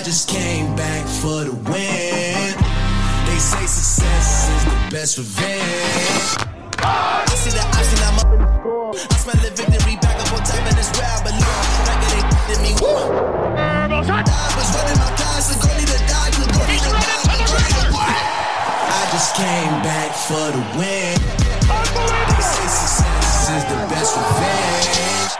I just came back for the win. They say success is the best revenge. I see the option, I'm up in the score. I smell the victory back up on top, and it's where I belong. Back it ain't in me. I was running my class, so go need to die, so go need to die. I just came back for the win. They say success is the best revenge.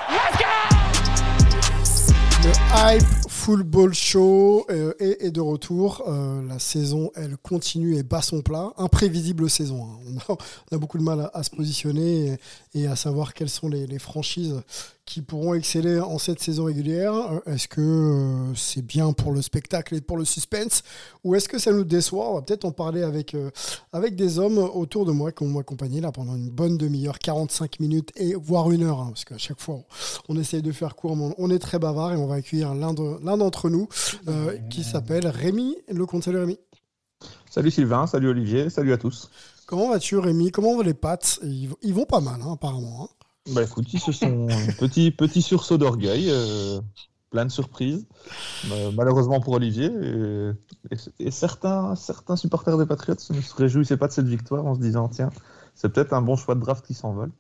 Le hype football show euh, est, est de retour. Euh, la saison, elle continue et bat son plat. Imprévisible saison. hein. On, a, beaucoup de mal à, se positionner et, à savoir quelles sont les franchises qui pourront exceller en cette saison régulière. Euh, Est-ce que euh, c'est bien pour le spectacle et pour le suspense ou est-ce que ça nous déçoit? On va peut-être en parler avec, euh, avec des hommes autour de moi qui m'ont accompagné là pendant une bonne demi-heure, 45 minutes et voire une heure, hein, parce qu'à chaque fois on, essaye de faire court, mais on, est très bavard et on va accueillir l'un de- l'un d'entre nous euh, qui s'appelle Rémi Lecomte. Salut Rémi. Salut Sylvain, salut Olivier, salut à tous. Comment vas-tu Rémi? Comment vont les pattes? Ils, vont- ils vont pas mal hein, apparemment. hein. Bah écoute, ils se sont petit petit sursaut d'orgueil, euh, plein de surprises, euh, malheureusement pour Olivier. Et, certains supporters des Patriots ne se réjouissaient pas de cette victoire en se disant tiens, c'est peut-être un bon choix de draft qui s'envole.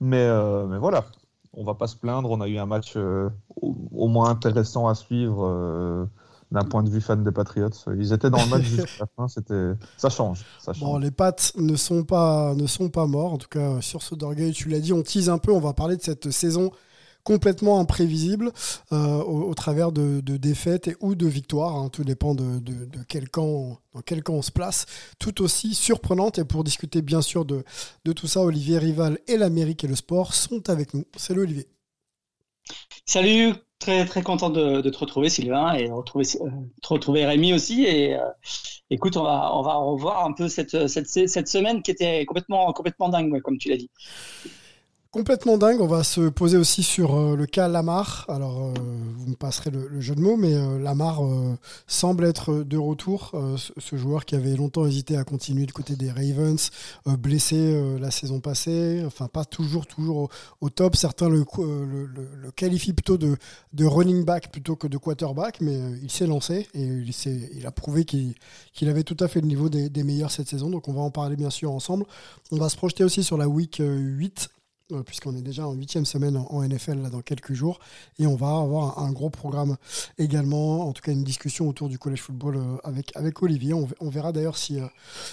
Mais euh, voilà, on va pas se plaindre. On a eu un match euh, au moins intéressant à suivre. Euh, d'un point de vue fan des Patriots, ils étaient dans le match jusqu'à la fin. C'était, ça change, ça change. Bon, les pattes ne sont pas, ne sont pas morts. En tout cas, sur ce d'orgueil, tu l'as dit, on tease un peu. On va parler de cette saison complètement imprévisible euh, au, au travers de, de défaites et ou de victoires. hein. Tout dépend de, de- de quel camp, dans quel camp on se place. Tout aussi surprenante. Et pour discuter bien sûr de, de tout ça, Olivier Rival et l'Amérique et le sport sont avec nous. Salut Olivier. Salut, très très content de, te retrouver Sylvain et de retrouver, euh, retrouver Rémi aussi. Et euh, écoute, on va, on va revoir un peu cette, cette, cette semaine qui était complètement, complètement dingue, comme tu l'as dit. Complètement dingue. On va se poser aussi sur euh, le cas Lamar. Alors, euh, vous me passerez le, jeu de mots, mais euh, Lamar euh, semble être de retour. Ce, joueur qui avait longtemps hésité à continuer du côté des Ravens, blessé la saison passée, enfin pas toujours toujours au, top. Certains le, qualifient plutôt de, running back plutôt que de quarterback, mais il s'est lancé et il, a prouvé qu'il avait tout à fait le niveau des, des meilleurs cette saison. Donc on va en parler bien sûr ensemble. On va se projeter aussi sur la week euh, 8 euh, puisqu'on est déjà en huitième semaine en, NFL là, dans quelques jours. Et on va avoir un, gros programme également, en tout cas une discussion autour du college football euh, avec, avec Olivier. On, verra d'ailleurs si, euh,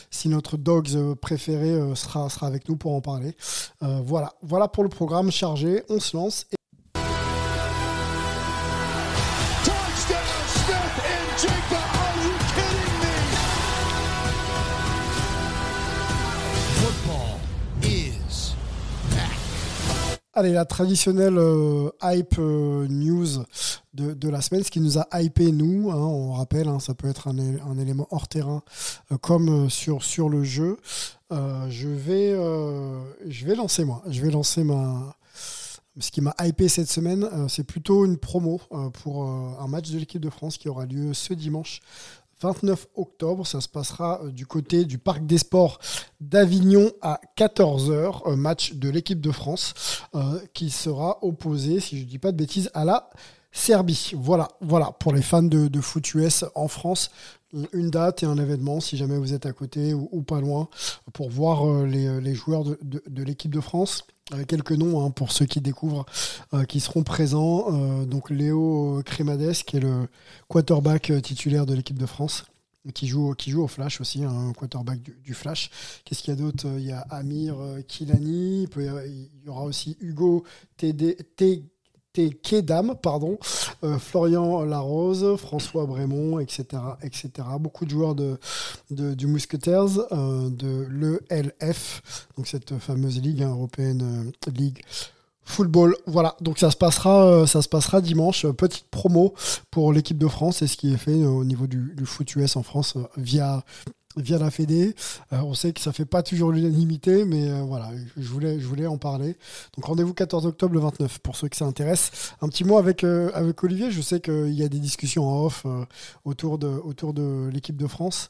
si notre dogs euh, préféré euh, sera, sera avec nous pour en parler. Euh, voilà. voilà pour le programme chargé. On se lance. Allez, la traditionnelle euh, hype euh, news de, de la semaine, ce qui nous a hypé nous, hein, on rappelle, hein, ça peut être un, un élément hors terrain euh, comme sur, sur le jeu. Je, vais, je vais lancer moi, je vais lancer ma... Ce qui m'a hypé cette semaine, c'est plutôt une promo pour un match de l'équipe de France qui aura lieu ce dimanche 29 octobre. Ça se passera euh, du côté du Parc des Sports d'Avignon à 14h. Match de l'équipe de France euh, qui sera opposé, si je ne dis pas de bêtises, à la Serbie. Voilà, voilà, pour les fans de, de foot US en France, une date et un événement, si jamais vous êtes à côté ou, pas loin, pour voir euh, les, joueurs de l'équipe de France. Euh, quelques noms hein, pour ceux qui découvrent, euh, qui seront présents. Euh, donc Léo Crémades, qui est le quarterback titulaire de l'équipe de France, qui joue, qui joue au Flash aussi, hein, un quarterback du, Flash. Qu'est-ce qu'il y a d'autre? Il y a Amir Kilani, il y aura aussi Hugo TD, T- Kedam, pardon, euh, Florian Larose, François Brémond, etc., etc. Beaucoup de joueurs de, du Musketeers, euh, de l'ELF, donc cette fameuse ligue hein, européenne, euh, ligue football. Voilà, donc ça se passera, ça se passera dimanche. Petite promo pour l'équipe de France et ce qui est fait au niveau du, du foot US en France via via la Fédé. Euh, on sait que ça fait pas toujours l'unanimité, mais euh, voilà, je voulais, je voulais en parler. Donc rendez-vous 14 octobre le 29 pour ceux que ça intéresse. Un petit mot avec, euh, avec Olivier, je sais qu'il y a des discussions en off autour de, autour de l'équipe de France.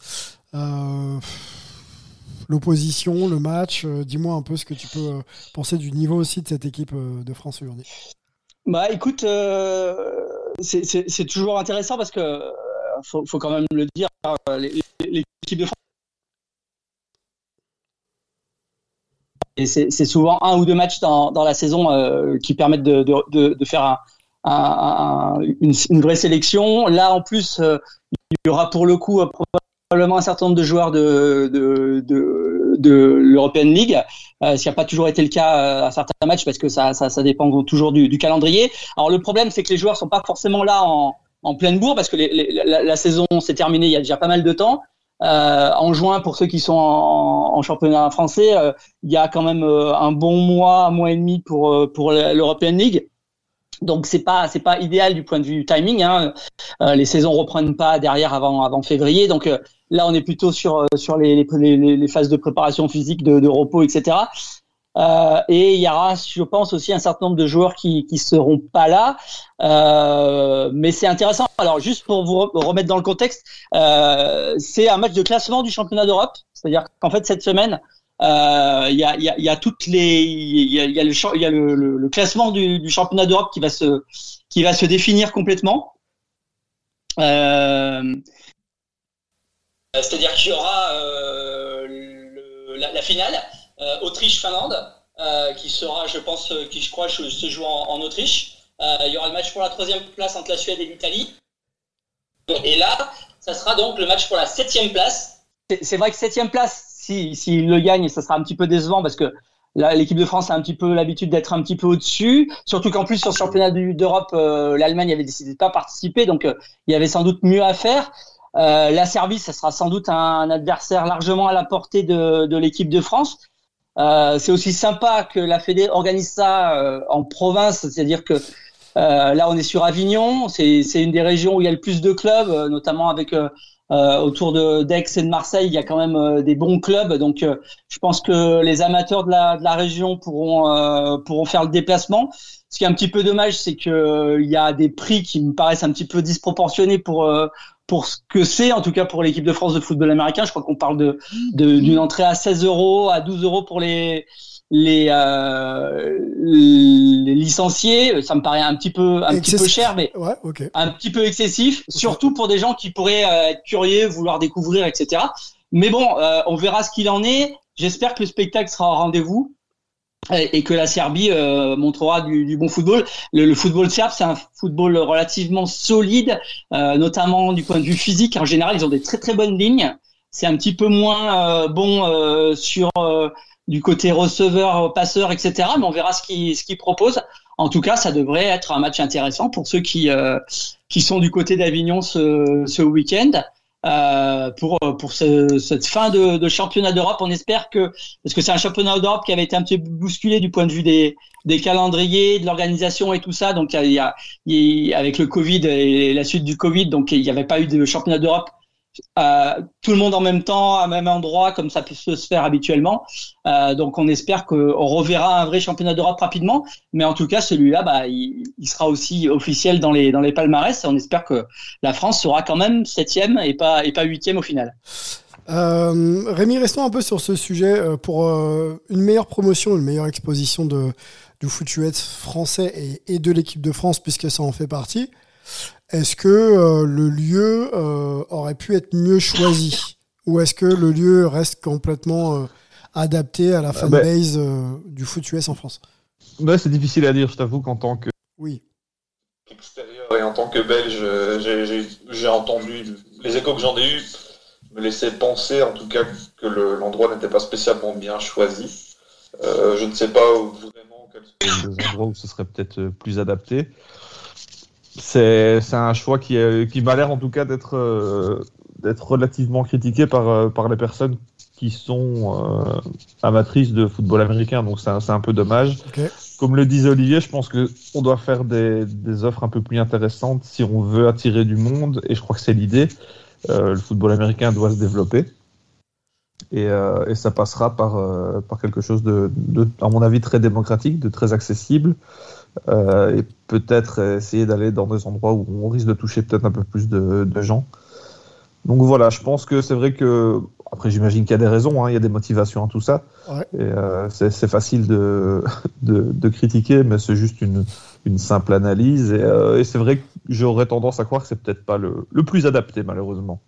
L'opposition, le match, dis-moi un peu ce que tu peux penser du niveau aussi de cette équipe de France aujourd'hui. Bah écoute, c'est- toujours intéressant parce que faut, faut quand même le dire, les- l'équipe de France. Et c'est souvent un ou deux matchs dans, dans la saison euh, qui permettent de, de, de, faire un, un- un- une, une vraie sélection. Là, en plus, euh, il y aura pour le coup euh, probablement un certain nombre de joueurs de, de, de, de l'European League, ce qui n'a pas toujours été le cas à certains matchs parce que ça, ça, ça dépend toujours du, du calendrier. Alors le problème, c'est que les joueurs sont pas forcément là en, en pleine bourre parce que la, saison s'est terminée il y a déjà pas mal de temps. Euh, en juin, pour ceux qui sont en, championnat français, euh, il y a quand même euh, un bon mois, un mois et demi pour l'European League. Donc c'est pas c'est pas idéal du point de vue timing. Hein. Les saisons reprennent pas derrière avant avant février. Donc là on est plutôt sur les, phases de préparation physique, de repos, etc. Euh, et il y aura, je pense, aussi un certain nombre de joueurs qui qui seront pas là. Euh, mais c'est intéressant. Alors juste pour vous re- remettre dans le contexte, euh, c'est un match de classement du championnat d'Europe. C'est-à-dire qu'en fait cette semaine, euh, il y, a, y, a, y a toutes les, il y a, y a le, y a le, le, le classement du, du championnat d'Europe qui va se, qui va se définir complètement. Euh, C'est-à-dire qu'il y aura la, la finale Autriche-Finlande euh, qui sera, je pense, euh, qui je crois se joue en, Autriche. Euh, il y aura le match pour la troisième place entre la Suède et l'Italie. Et là, ça sera donc le match pour la septième place. C'est- vrai que septième place, si s'il le gagne, ça sera un petit peu décevant parce que l'équipe de France a un petit peu l'habitude d'être un petit peu au-dessus. Surtout qu'en plus sur le championnat d'Europe, euh, l'Allemagne avait décidé de pas participer, donc euh, il y avait sans doute mieux à faire. Euh, la Serbie, ça sera sans doute un, adversaire largement à la portée de l'équipe de France. Euh, c'est aussi sympa que la Fédé organise ça euh, en province, c'est-à-dire que euh, là on est sur Avignon, c'est une des régions où il y a le plus de clubs, euh, notamment avec euh, autour de d'Aix et de Marseille, il y a quand même des bons clubs, donc je pense que les amateurs de la, de la région pourront pourront faire le déplacement. Ce qui est un petit peu dommage, c'est que il y a des prix qui me paraissent un petit peu disproportionnés pour pour ce que c'est, en tout cas pour l'équipe de France de football américain. Je crois qu'on parle de d'une entrée à 16 euros, à 12 euros pour les les, euh, les licenciés. Ça me paraît un petit peu un petit peu cher, mais Ouais, un petit peu excessif, surtout pour des gens qui pourraient euh, être curieux, vouloir découvrir, etc. Mais bon, euh, on verra ce qu'il en est. J'espère que le spectacle sera au rendez-vous et, que la Serbie euh, montrera du, du bon football. Le, le football serbe, c'est un football relativement solide, euh, notamment du point de vue physique. En général, ils ont des très très bonnes lignes. C'est un petit peu moins euh, bon euh, sur euh, du côté receveur, passeur, etc. Mais on verra ce qu'ils ce qu'ils proposent. En tout cas, ça devrait être un match intéressant pour ceux qui euh, qui sont du côté d'Avignon ce, ce week-end. Euh, pour pour ce- cette fin de, de championnat d'Europe, on espère que parce que c'est un championnat d'Europe qui avait été un petit peu bousculé du point de vue des des calendriers, de l'organisation et tout ça. Donc il y a, il y a- avec le Covid et la suite du Covid, donc il n'y avait pas eu de championnat d'Europe euh, tout le monde en même temps, à même endroit, comme ça peut se faire habituellement. Euh, donc on espère qu'on reverra un vrai championnat d'Europe rapidement. Mais en tout cas, celui-là, bah, il, sera aussi officiel dans les, dans les palmarès. On espère que la France sera quand même septième et pas, et pas huitième au final. Euh, Rémi, restons un peu sur ce sujet pour une meilleure promotion, une meilleure exposition de, du foot US français et de l'équipe de France, puisque ça en fait partie. Est-ce que euh, le lieu euh, aurait pu être mieux choisi? Ou est-ce que le lieu reste complètement euh, adapté à la Ah fanbase euh, du foot US en France? Ouais, c'est difficile à dire, je t'avoue qu'en tant que Oui. extérieur et en tant que belge, j'ai- entendu les échos que j'en ai eus me laissaient penser en tout cas que le- l'endroit n'était pas spécialement bien choisi. Euh, je ne sais pas vraiment quels sont les endroits où ce serait peut-être plus adapté. C'est c'est un choix qui, qui m'a l'air en tout cas d'être euh, d'être relativement critiqué par, euh, par les personnes qui sont euh, amatrices de football américain, donc c'est un, c'est un peu dommage. Comme le disait Olivier, je pense que on doit faire des, des offres un peu plus intéressantes si on veut attirer du monde, et je crois que c'est l'idée. Euh, le football américain doit se développer, et, euh, et ça passera par, euh, par quelque chose de, de, à mon avis, très démocratique, de très accessible, euh, et peut-être essayer d'aller dans des endroits où on risque de toucher peut-être un peu plus de, de gens. Donc voilà, je pense que c'est vrai que après, j'imagine qu'il y a des raisons, hein, il y a des motivations à tout ça. Ouais. Et euh, c'est facile de, de, de critiquer, mais c'est juste une, une simple analyse. Et, euh, et c'est vrai que j'aurais tendance à croire que c'est peut-être pas le, le plus adapté, malheureusement.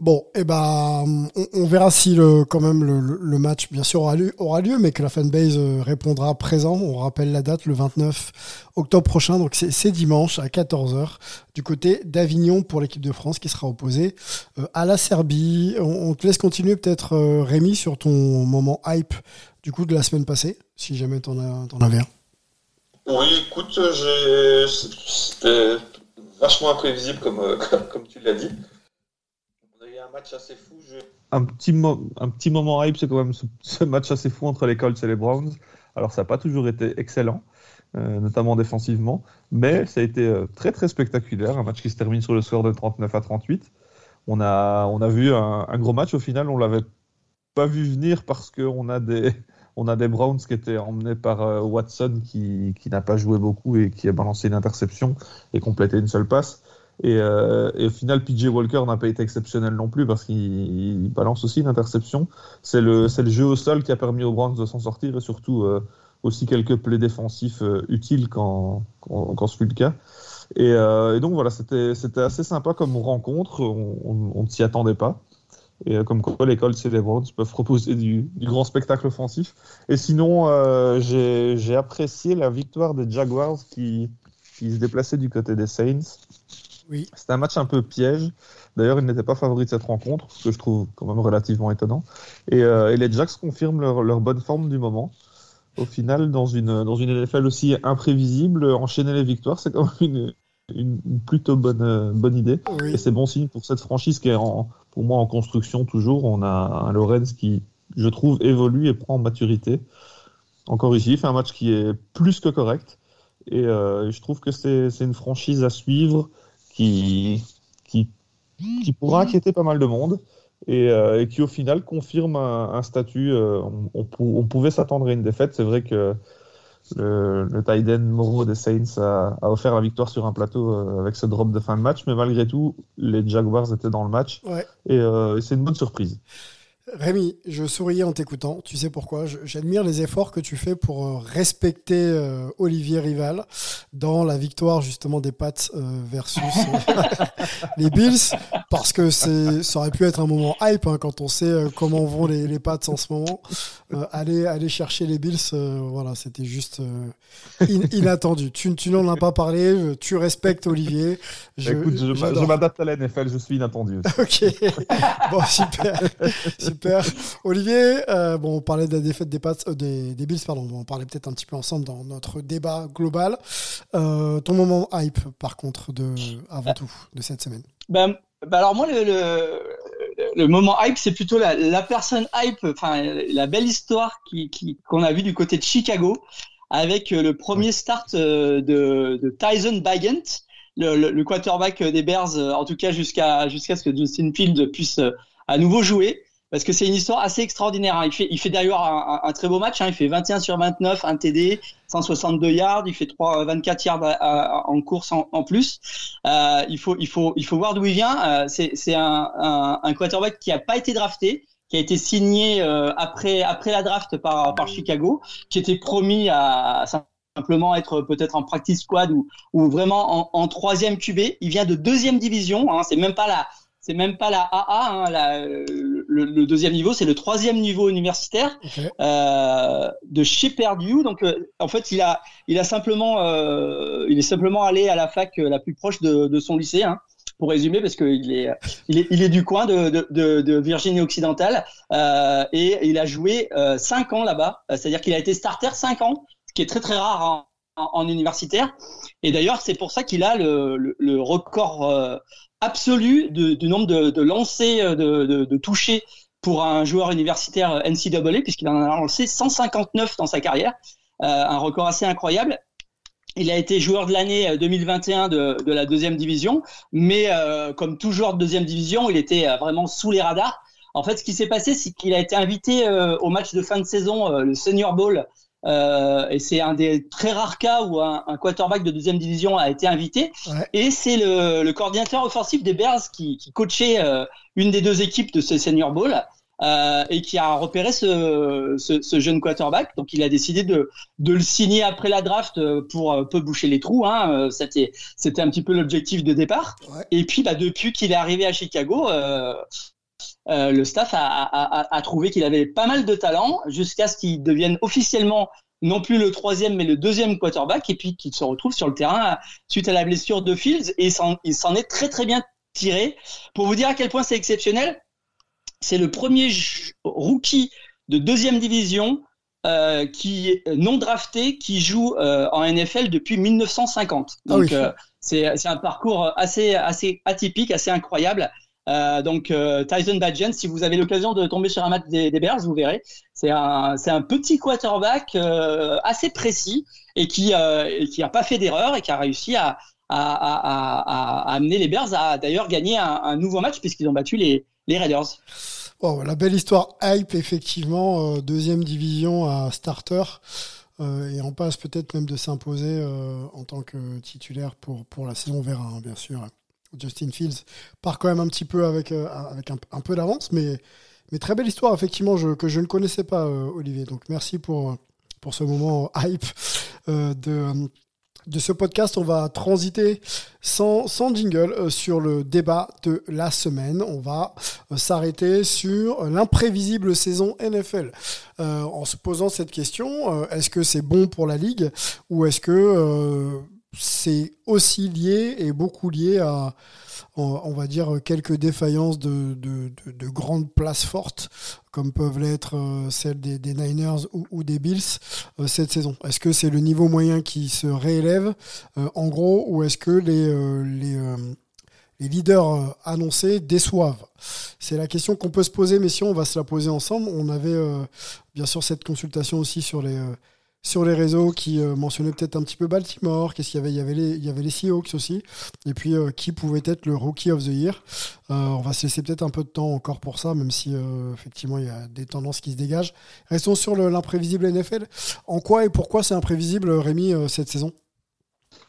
Bon, et ben, on, verra si le, quand même le, match, bien sûr, aura lieu, mais que la fanbase euh, répondra présent. On rappelle la date, le 29 octobre prochain, donc c'est dimanche à 14h, du côté d'Avignon pour l'équipe de France qui sera opposée euh, à la Serbie. On, te laisse continuer peut-être, euh, Rémi, sur ton moment hype du coup de la semaine passée, si jamais t'en avais un. Oui, écoute, c'était vachement imprévisible comme tu l'as dit. Un petit, moment hype, c'est quand même ce, match assez fou entre les Colts et les Browns. Alors, ça n'a pas toujours été excellent, euh, notamment défensivement, mais ça a été euh, très très spectaculaire. Un match qui se termine sur le score de 39 à 38. On a, on a vu un, gros match au final, on l'avait pas vu venir parce qu'on a des, on a des Browns qui étaient emmenés par euh, Watson qui, qui n'a pas joué beaucoup et qui a balancé une interception et complété une seule passe. Et, euh, et au final, PJ Walker n'a pas été exceptionnel non plus parce qu'il il balance aussi une interception. C'est le, jeu au sol qui a permis aux Browns de s'en sortir et surtout euh, aussi quelques plays défensifs euh, utiles quand, quand, quand ce fut le cas. Et, donc voilà, c'était assez sympa comme rencontre. On, ne s'y attendait pas. Et comme quoi, les Colts et les Browns peuvent proposer du, grand spectacle offensif. Et sinon, j'ai apprécié la victoire des Jaguars qui se déplaçaient du côté des Saints. Oui. C'était un match un peu piège. D'ailleurs, ils n'étaient pas favoris de cette rencontre, ce que je trouve quand même relativement étonnant. Et, euh, et les Jacks confirment leur, leur bonne forme du moment. Au final, dans une, dans une NFL aussi imprévisible, enchaîner les victoires, c'est quand même une, une, une plutôt bonne, euh, bonne idée. Oui. Et c'est bon signe pour cette franchise qui est en, pour moi en construction toujours. On a un Lorenz qui, je trouve, évolue et prend en maturité. Encore ici, il fait un match qui est plus que correct. Et euh, je trouve que c'est c'est une franchise à suivre qui, qui, qui pourra inquiéter pas mal de monde et, euh, et qui au final confirme un, un statut. euh, on, on pou- on pouvait s'attendre à une défaite. C'est vrai que le, le tight end Moreau des Saints a, a offert la victoire sur un plateau euh, avec ce drop de fin de match, mais malgré tout, les Jaguars étaient dans le match Ouais. et c'est une bonne surprise. Rémi, je souriais en t'écoutant. Tu sais pourquoi? J'admire les efforts que tu fais pour euh, respecter euh, Olivier Rival dans la victoire justement des Pats euh, versus euh, les Bills, parce que ça aurait pu être un moment hype hein, quand on sait comment vont les, les Pats en ce moment. Aller, aller chercher les Bills, voilà, c'était juste in- inattendu. Tu, tu n'en as pas parlé, tu respectes Olivier. Je, Écoute, je, je m'adapte à la NFL, je suis inattendu. Ok, bon super, super. Olivier, euh, bon, on parlait de la défaite des, euh, des, Bills, pardon. On parler peut-être un petit peu ensemble dans notre débat global. Euh, ton moment hype, par contre, de avant tout de cette semaine. Ben, ben alors moi le, moment hype c'est plutôt la, personne hype, enfin la belle histoire qu'on a vue du côté de Chicago avec le premier start de, Tyson Bagent, le, quarterback des Bears, en tout cas jusqu'à jusqu'à ce que Justin Fields puisse à nouveau jouer. Parce que c'est une histoire assez extraordinaire. hein. Il fait, il fait d'ailleurs un, un- très beau match. hein. Il fait 21 sur 29, un TD, 162 yards. Il fait 3, 24 yards à- à- en course en, plus. Euh, il faut, il faut, il faut voir d'où il vient. Euh, c'est, un, un, un quarterback qui a pas été drafté, qui a été signé euh, après, après la draft par, par Chicago, qui était promis à, simplement être peut-être en practice squad ou, ou vraiment en, en troisième QB. Il vient de deuxième division. Hein, c'est même pas la, c'est même pas la AA, hein, la, le, le deuxième niveau, c'est le troisième niveau universitaire euh, de chez Purdue. Donc, euh, en fait, il a, il a simplement, euh, il est simplement allé à la fac la plus proche de, de son lycée, hein, pour résumer, parce qu'il est, il est, il est du coin de, de, Virginie occidentale et il a joué euh, cinq ans là-bas. C'est-à-dire qu'il a été starter cinq ans, ce qui est très très rare en, en, en universitaire. Et d'ailleurs, c'est pour ça qu'il a le, le, le record euh, absolu de, du nombre de, de lancers, de, de, de touchés pour un joueur universitaire NCAA, puisqu'il en a lancé 159 dans sa carrière, euh, un record assez incroyable. Il a été joueur de l'année 2021 de, de la deuxième division, mais euh, comme tout joueur de deuxième division, il était euh, vraiment sous les radars. En fait, ce qui s'est passé, c'est qu'il a été invité euh, au match de fin de saison, euh, le Senior Bowl, Euh, et c'est un des très rares cas où un, un, quarterback de deuxième division a été invité. Ouais. Et c'est le, le, coordinateur offensif des Bears qui, qui coachait euh, une des deux équipes de ce Senior Bowl euh, et qui a repéré ce, ce, ce, jeune quarterback. Donc il a décidé de, de le signer après la draft pour euh, peu boucher les trous. Hein. C'était, c'était un petit peu l'objectif de départ. Ouais. Et puis bah, depuis qu'il est arrivé à Chicago, euh, euh, le staff a, a, a trouvé qu'il avait pas mal de talent jusqu'à ce qu'il devienne officiellement non plus le troisième mais le deuxième quarterback et puis qu'il se retrouve sur le terrain suite à la blessure de Fields et il s'en est très très bien tiré. Pour vous dire à quel point c'est exceptionnel, c'est le premier rookie de deuxième division euh, qui est non drafté qui joue euh, en NFL depuis 1950. Donc ah oui. euh, c'est un parcours assez assez atypique, assez incroyable. Euh, donc euh, Tyson Badgen, si vous avez l'occasion de tomber sur un match des, Bears, vous verrez, c'est un, un petit quarterback euh, assez précis et qui et qui pas fait d'erreur et qui a réussi à, à, amener les Bears à d'ailleurs gagner un, nouveau match puisqu'ils ont battu les, les Raiders. Oh, la belle histoire hype effectivement, deuxième division à starter. Et on passe peut-être même de s'imposer en tant que titulaire pour, pour la saison. On verra, hein, bien sûr. Justin Fields part quand même un petit peu avec, euh, avec un, peu d'avance, mais, mais très belle histoire, effectivement, que je ne connaissais pas, euh, Olivier. Donc merci pour, pour ce moment hype euh, de, de ce podcast. On va transiter sans, sans jingle euh, sur le débat de la semaine. On va euh, s'arrêter sur l'imprévisible saison NFL. Euh, en se posant cette question, est-ce que c'est bon pour la Ligue ou est-ce que c'est aussi lié et beaucoup lié à, on va dire, quelques défaillances de, de, de, de grandes places fortes, comme peuvent l'être celles des, Niners ou, des Bills cette saison. Est-ce que c'est le niveau moyen qui se réélève, en gros, ou est-ce que les, les leaders annoncés déçoivent? C'est la question qu'on peut se poser, mais si on va se la poser ensemble, on avait bien sûr cette consultation aussi sur les sur les réseaux qui euh, mentionnaient peut-être un petit peu Baltimore, qu'est-ce qu'il y avait il y avait les Seahawks aussi et puis euh, qui pouvait être le rookie of the year. Euh, on va se laisser peut-être un peu de temps encore pour ça même si effectivement il y a des tendances qui se dégagent. Restons sur l'imprévisible NFL. En quoi et pourquoi c'est imprévisible Rémi cette saison?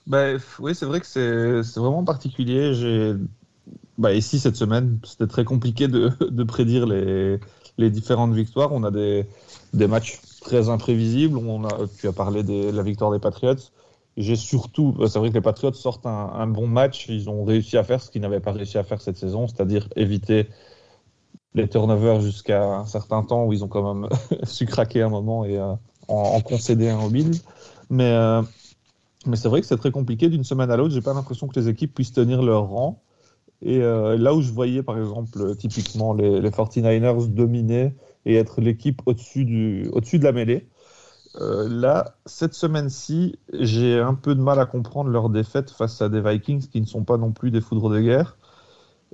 Bah, oui, c'est vrai que c'est vraiment particulier. J'ai bah, ici cette semaine, c'était très compliqué de, de prédire les, les différentes victoires. On a des, des matchs très imprévisible. On a, tu as parlé de la victoire des Patriots. J'ai surtout, c'est vrai que les Patriots sortent un, bon match. Ils ont réussi à faire ce qu'ils n'avaient pas réussi à faire cette saison, c'est-à-dire éviter les turnovers jusqu'à un certain temps où ils ont quand même su craquer un moment et euh, en, concéder un au Bills. Mais, euh, mais c'est vrai que c'est très compliqué d'une semaine à l'autre. J'ai pas l'impression que les équipes puissent tenir leur rang. Et euh, là où je voyais, par exemple, typiquement les, les 49ers dominer et être l'équipe au-dessus du, au-dessus de la mêlée. Euh, là, cette semaine-ci, j'ai un peu de mal à comprendre leur défaite face à des Vikings qui ne sont pas non plus des foudres de guerre.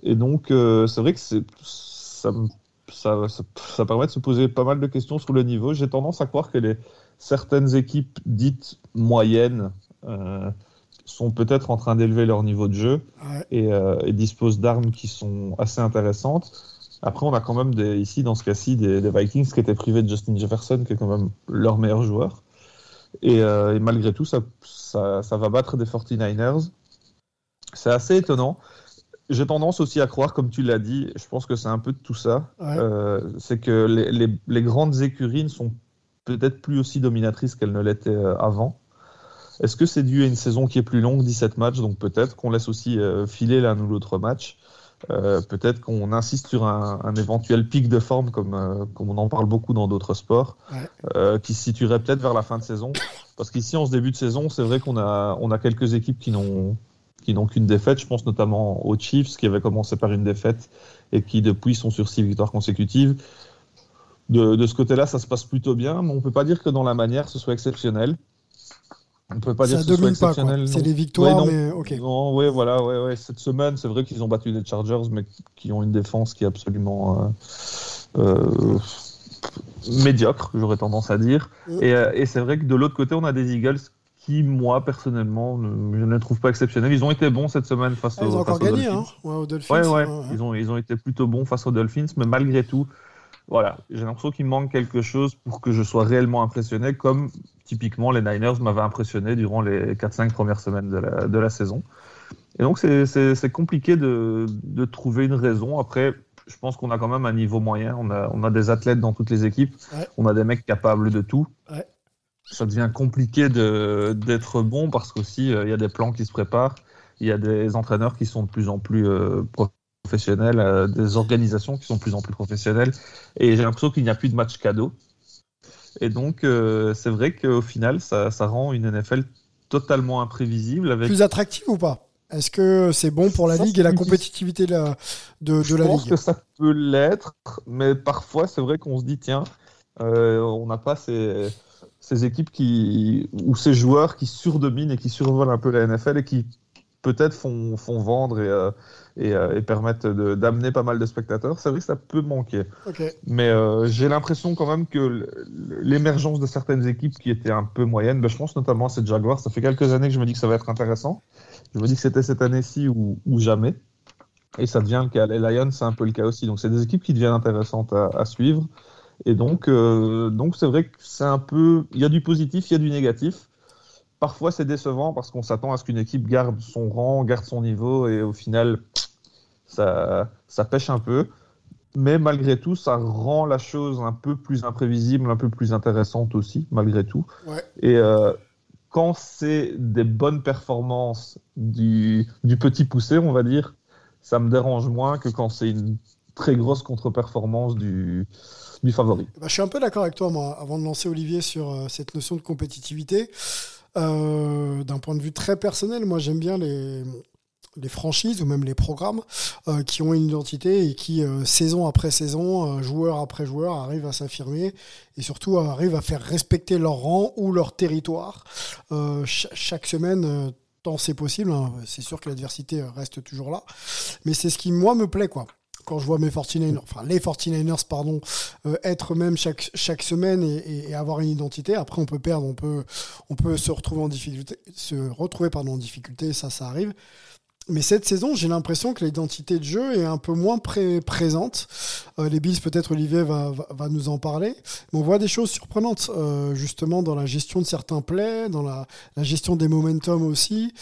Et donc, euh, c'est vrai que c'est, ça, ça, ça, ça, permet de se poser pas mal de questions sur le niveau. J'ai tendance à croire que les, certaines équipes dites moyennes euh, sont peut-être en train d'élever leur niveau de jeu ouais. et, et disposent d'armes qui sont assez intéressantes. Après, on a quand même des, ici, dans ce cas-ci, des, des, Vikings qui étaient privés de Justin Jefferson, qui est quand même leur meilleur joueur. Et, euh, et malgré tout, ça, ça, ça, va battre des 49ers. C'est assez étonnant. J'ai tendance aussi à croire, comme tu l'as dit, je pense que c'est un peu de tout ça. Ouais. Euh, c'est que les, les, les, grandes écuries ne sont peut-être plus aussi dominatrices qu'elles ne l'étaient euh, avant. Est-ce que c'est dû à une saison qui est plus longue, 17 matchs, donc peut-être qu'on laisse aussi filer l'un ou l'autre match? Euh, peut-être qu'on insiste sur un, un, éventuel pic de forme, comme, euh, comme on en parle beaucoup dans d'autres sports, ouais. euh, qui se situerait peut-être vers la fin de saison. Parce qu'ici, en ce début de saison, c'est vrai qu'on a, on a quelques équipes qui n'ont qui n'ont qu'une défaite. Je pense notamment aux Chiefs, qui avaient commencé par une défaite et qui depuis sont sur six victoires consécutives. De, de ce côté-là, ça se passe plutôt bien, mais on peut pas dire que dans la manière, ce soit exceptionnel. On peut pas ça dire que ce soit exceptionnel. C'est les victoires, ouais, mais ok. Non, ouais, voilà, ouais, ouais. Cette semaine, c'est vrai qu'ils ont battu les Chargers, mais qui ont une défense qui est absolument euh, euh, médiocre, j'aurais tendance à dire. Et, euh, et c'est vrai que de l'autre côté, on a des Eagles qui, moi, personnellement, je ne les trouve pas exceptionnels. Ils ont été bons cette semaine face, ah, aux, ils ont face encore aux gagné, Dolphins. Hein ouais, aux Dolphins. Ouais, ouais. ouais. Ils, ont, ils ont été plutôt bons face aux Dolphins, mais malgré tout, voilà, j'ai l'impression qu'il manque quelque chose pour que je sois réellement impressionné, comme typiquement les Niners m'avaient impressionné durant les 4-5 premières semaines de la, de la saison. Et donc c'est compliqué de, de, trouver une raison. Après, je pense qu'on a quand même un niveau moyen. On a, on a des athlètes dans toutes les équipes. Ouais. On a des mecs capables de tout. Ouais. Ça devient compliqué d'être bon parce qu'aussi, euh, il y a des plans qui se préparent. Il y a des entraîneurs qui sont de plus en plus euh, professionnels, euh, des organisations qui sont de plus en plus professionnelles. Et j'ai l'impression qu'il n'y a plus de match cadeau. Et donc, euh, c'est vrai qu'au final, ça, ça, rend une NFL totalement imprévisible. Avec... Plus attractive ou pas? Est-ce que c'est bon pour la Ça, ligue et la compétitivité de la, de, de Je pense ligue? que ça peut l'être, mais parfois, c'est vrai qu'on se dit, tiens, euh, on n'a pas ces, ces équipes qui, ou ces joueurs qui surdominent et qui survolent un peu la NFL et qui peut-être font, font vendre et, euh, et, euh, et permettent d'amener pas mal de spectateurs. C'est vrai que ça peut manquer. Mais euh, j'ai l'impression quand même que l'émergence de certaines équipes qui étaient un peu moyennes, ben, je pense notamment à ces Jaguars, ça fait quelques années que je me dis que ça va être intéressant. Je me dis que c'était cette année-ci ou, ou jamais. Et ça devient le cas. Les Lions, c'est un peu le cas aussi. Donc c'est des équipes qui deviennent intéressantes à, à suivre. Et donc, donc c'est vrai que c'est un peu. Il y a du positif, il y a du négatif. Parfois, c'est décevant parce qu'on s'attend à ce qu'une équipe garde son rang, garde son niveau, et au final, ça, ça pêche un peu. Mais malgré tout, ça rend la chose un peu plus imprévisible, un peu plus intéressante aussi, malgré tout. Ouais. Et euh, quand c'est des bonnes performances du, du petit poussé, on va dire, ça me dérange moins que quand c'est une très grosse contre-performance du, du favori. Bah, je suis un peu d'accord avec toi, moi, avant de lancer Olivier sur euh, cette notion de compétitivité. Euh, D'un point de vue très personnel, moi j'aime bien les, franchises ou même les programmes euh, qui ont une identité et qui, euh, saison après saison, joueur après joueur, arrivent à s'affirmer et surtout arrivent à faire respecter leur rang ou leur territoire ch- chaque semaine. tant c'est possible, hein. c'est sûr que l'adversité reste toujours là, mais c'est ce qui moi me plaît quoi. Quand je vois mes 49ers, enfin les 49ers, pardon, euh, être même chaque, chaque semaine et, et- avoir une identité. Après, on peut perdre, on peut, on peut se retrouver en difficulté, se retrouver pardon, en difficulté, ça, ça arrive. Mais cette saison, j'ai l'impression que l'identité de jeu est un peu moins pré- présente. Euh, les Bills, peut-être Olivier va, va, va nous en parler. Mais on voit des choses surprenantes, euh, justement, dans la gestion de certains plays, dans la, la gestion des momentum aussi.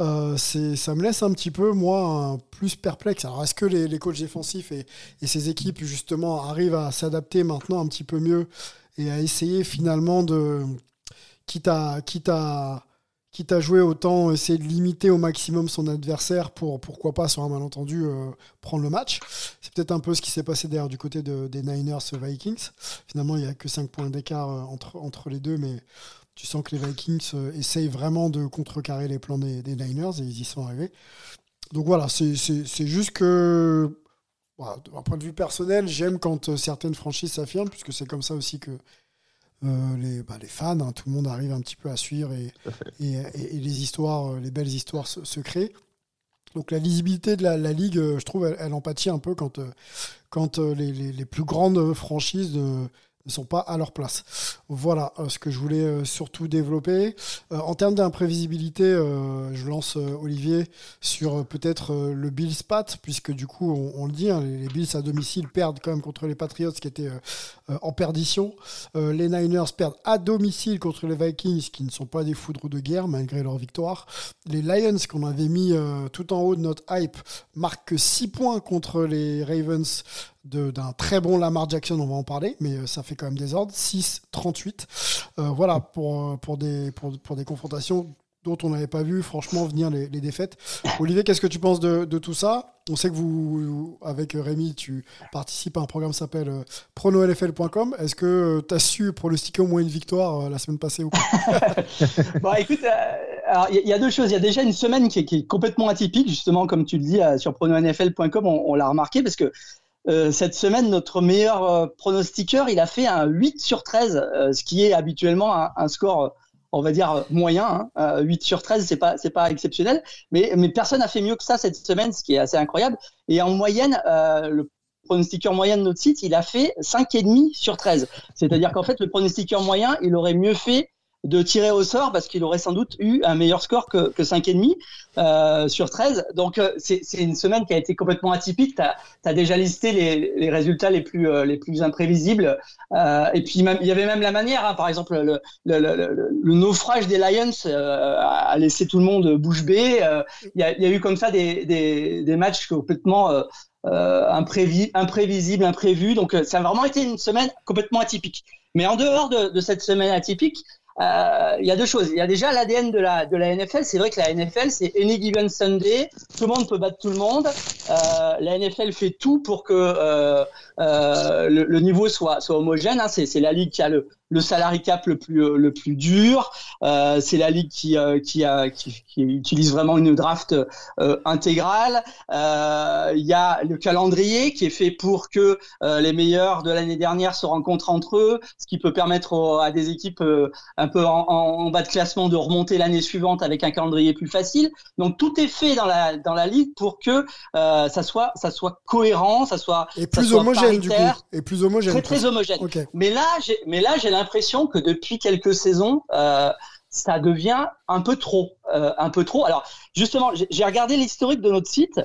Euh, ça me laisse un petit peu, moi, plus perplexe. Alors, est-ce que les, les coachs défensifs et, et ces équipes, justement, arrivent à s'adapter maintenant un petit peu mieux et à essayer finalement de, quitte à, quitte à, quitte à jouer autant essayer de limiter au maximum son adversaire pour, pourquoi pas, sur un malentendu, euh, prendre le match. C'est peut-être un peu ce qui s'est passé d'ailleurs du côté de- des Niners Vikings. Finalement, il n'y a que 5 points d'écart euh, entre, entre les deux, mais tu sens que les Vikings euh, essayent vraiment de contrecarrer les plans des, Niners et ils y sont arrivés. Donc voilà, c'est juste que, voilà, d'un point de vue personnel, j'aime quand euh, certaines franchises s'affirment, puisque c'est comme ça aussi que euh, les, bah, les fans, hein, tout le monde arrive un petit peu à suivre et, et, et- et les histoires, euh, les belles histoires se, se créent. Donc la lisibilité de la, la ligue, euh, je trouve, elle, elle en pâtit un peu quand, quand les, les- les plus grandes franchises ne sont pas à leur place. Voilà euh, ce que je voulais euh, surtout développer. Euh, en termes d'imprévisibilité, je lance Olivier sur peut-être le Bills Pat, puisque du coup, on, le dit, hein, les, Bills à domicile perdent quand même contre les Patriots qui étaient en perdition. Les Niners perdent à domicile contre les Vikings qui ne sont pas des foudres de guerre malgré leur victoire. Les Lions qu'on avait mis tout en haut de notre hype marquent que 6 points contre les Ravens d'un très bon Lamar Jackson, on va en parler, mais euh, ça fait quand même des ordres. 6-38. Euh, voilà, pour, euh, pour, des, pour, pour des confrontations dont on n'avait pas vu franchement venir les, défaites. Olivier, qu'est-ce que tu penses de, de tout ça? On sait que vous, avec Rémi, tu participes à un programme qui s'appelle euh, pronolfl.com. Est-ce que tu as su pronostiquer au moins une victoire la semaine passée ou Bon, écoute, euh, alors il y, a- deux choses. Il y a déjà une semaine qui est, complètement atypique, justement, comme tu le dis sur prononfl.com, on, on l'a remarqué parce que euh, cette semaine, notre meilleur euh, pronostiqueur, il a fait un 8 sur 13, euh, ce qui est habituellement un, score, euh, on va dire, euh, moyen. Hein. Euh, 8 sur 13, c'est pas, pas exceptionnel, mais, mais personne n'a fait mieux que ça cette semaine, ce qui est assez incroyable. Et en moyenne, euh, le pronostiqueur moyen de notre site, il a fait 5,5 sur 13. C'est-à-dire qu'en fait, le pronostiqueur moyen, il aurait mieux fait de tirer au sort parce qu'il aurait sans doute eu un meilleur score que, que 5,5 euh, sur 13. Donc euh, c'est une semaine qui a été complètement atypique. Tu as, déjà listé les, les résultats les plus, euh, les plus imprévisibles. Euh, et puis il y avait même la manière, hein, par exemple le, naufrage des Lions euh, a laissé tout le monde bouche bée. Il y, a, eu comme ça des, des, matchs complètement imprévi imprévisibles, imprévus. Donc ça a vraiment été une semaine complètement atypique. Mais en dehors de, cette semaine atypique, il y a deux choses. Il y a déjà l'ADN de la, de la NFL. C'est vrai que la NFL, c'est any given Sunday. Tout le monde peut battre tout le monde. Euh, la NFL fait tout pour que euh, le, le, niveau soit, soit homogène. Hein. C'est la ligue qui a le, le salary cap le plus euh, le plus dur. Euh, c'est la ligue qui euh, qui, a, qui, qui, utilise vraiment une draft euh, intégrale. Il y a le calendrier qui est fait pour que les meilleurs de l'année dernière se rencontrent entre eux, ce qui peut permettre à des équipes un peu en, en, bas de classement de remonter l'année suivante avec un calendrier plus facile. Donc tout est fait dans la dans la ligue pour que ça soit ça soit cohérent, ça soit et plus homogène du coup et plus homogène. Très très homogène. Mais là j'ai mais là j'ai l'impression que depuis quelques saisons, euh, ça devient un peu trop, euh, un peu trop. Alors justement, j'ai regardé l'historique de notre site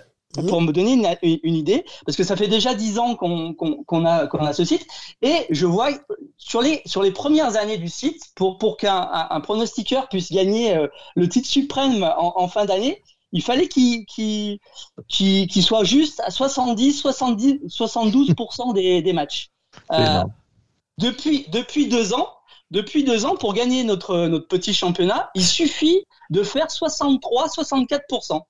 pour me donner une, une, idée, parce que ça fait déjà dix ans qu'on qu'on a, qu'on a ce site, et je vois sur les, sur les premières années du site, pour, pour qu'un un, pronostiqueur puisse gagner euh, le titre suprême en, en fin d'année, il fallait qu'il qu qu soit juste à 70, 70 72% des, des matchs. Euh, depuis, depuis deux ans, depuis deux ans, pour gagner notre, notre petit championnat, il suffit de faire 63-64%.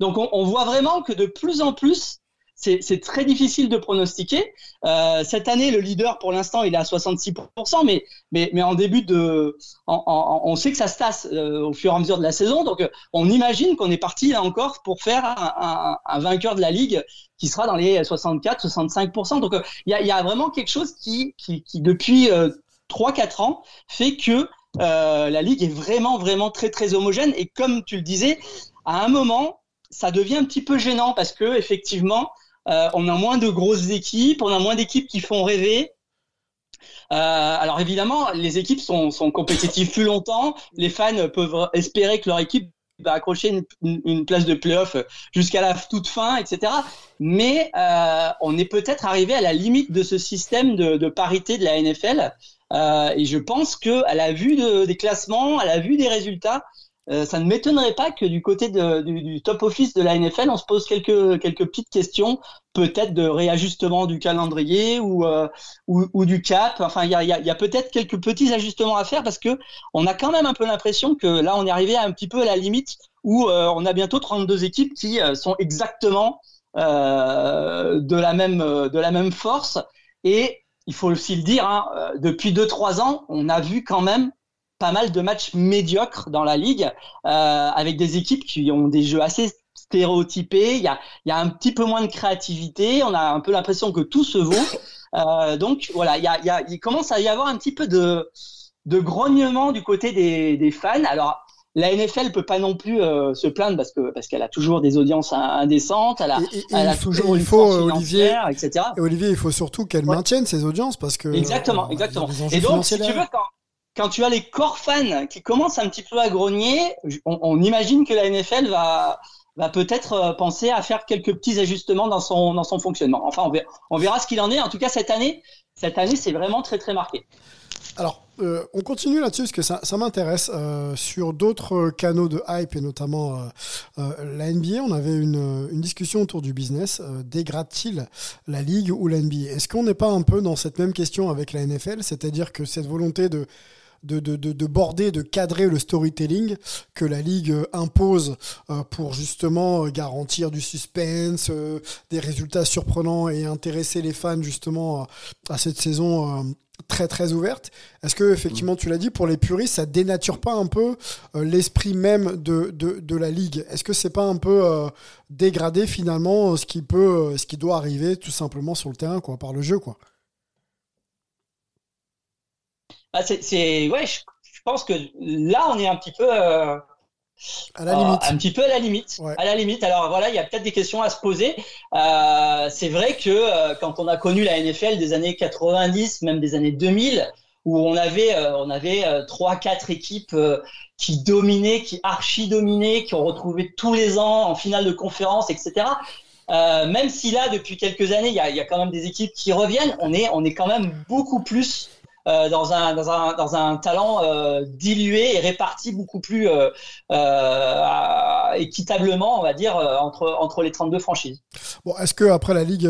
Donc on, on, voit vraiment que de plus en plus, c'est très difficile de pronostiquer. Euh, cette année, le leader, pour l'instant, il est à 66%, mais, mais, mais en début de... On sait que ça se tasse euh, au fur et à mesure de la saison, donc on imagine qu'on est parti là encore pour faire un, vainqueur de la Ligue qui sera dans les 64-65%. Donc il y a, vraiment quelque chose qui, qui, qui depuis euh, 3-4 ans, fait que euh, la Ligue est vraiment, vraiment très, très homogène. Et comme tu le disais, à un moment, ça devient un petit peu gênant parce que effectivement, euh, on a moins de grosses équipes, on a moins d'équipes qui font rêver. Euh, alors évidemment, les équipes sont, compétitives plus longtemps. Les fans peuvent espérer que leur équipe va accrocher une, place de playoff jusqu'à la toute fin, etc. Mais euh, on est peut-être arrivé à la limite de ce système de, parité de la NFL. Et je pense que à la vue de, des classements, à la vue des résultats, euh, ça ne m'étonnerait pas que du côté de, du, du, top office de la NFL, on se pose quelques, quelques petites questions, peut-être de réajustement du calendrier ou, euh, ou, ou, du cap. Enfin, il y a, y a, y a peut-être quelques petits ajustements à faire parce que on a quand même un peu l'impression que là, on est arrivé un petit peu à la limite où euh, on a bientôt 32 équipes qui euh, sont exactement euh, de la même de la même force et il faut aussi le dire, hein, depuis 2-3 ans, on a vu quand même pas mal de matchs médiocres dans la ligue, euh, avec des équipes qui ont des jeux assez stéréotypés. Il y a, il y a un petit peu moins de créativité. On a un peu l'impression que tout se vaut. Euh, donc voilà, il, y a, il, y a, il commence à y avoir un petit peu de, de grognement du côté des, des fans. Alors la NFL peut pas non plus euh, se plaindre parce que parce qu'elle a toujours des audiences indécentes, elle a, et, et elle a il faut, toujours il faut Olivier, etc. et Olivier, il faut surtout qu'elle Ouais. maintienne ses audiences parce que Exactement, exactement. Et donc, si tu veux, quand, quand tu as les corps fans qui commencent un petit peu à grogner, on, imagine que la NFL va peut-être euh, penser à faire quelques petits ajustements dans son fonctionnement. Enfin, on verra, ce qu'il en est. En tout cas, cette année, cette année, c'est vraiment très très marqué. Alors, euh, on continue là-dessus parce que ça, m'intéresse. Euh, sur d'autres canaux de hype et notamment la NBA, on avait une, une discussion autour du business. Dégrade-t-il la ligue ou la NBA Est-ce qu'on n'est pas un peu dans cette même question avec la NFL C'est-à-dire que cette volonté de de, de, de, de border, de cadrer le storytelling que la Ligue euh, impose euh, pour justement euh, garantir du suspense, des résultats surprenants et intéresser les fans justement à, cette saison très très ouverte. Est-ce que effectivement tu l'as dit pour les puristes ça dénature pas un peu l'esprit même de, de, de la ligue? Est-ce que c'est pas un peu dégradé finalement ce qui peut ce qui doit arriver tout simplement sur le terrain quoi par le jeu quoi? Ah, c'est, c'est, ouais, je, je pense que là, on est un petit peu, euh, À la euh, limite. un petit peu à la limite. Ouais. À la limite. Alors voilà, il y a peut-être des questions à se poser. Euh, c'est vrai que euh, quand on a connu la NFL des années 90, même des années 2000, où on avait, euh, on avait euh, trois, quatre équipes euh, qui dominaient, qui archi dominaient, qui ont retrouvé tous les ans en finale de conférence, etc. Euh, même si là, depuis quelques années, il y a, il y a quand même des équipes qui reviennent, on est, on est quand même beaucoup plus euh, dans, un, dans, un, dans un talent euh, dilué et réparti beaucoup plus euh, équitablement, on va dire, entre, entre les 32 franchises. Bon, est-ce que après la ligue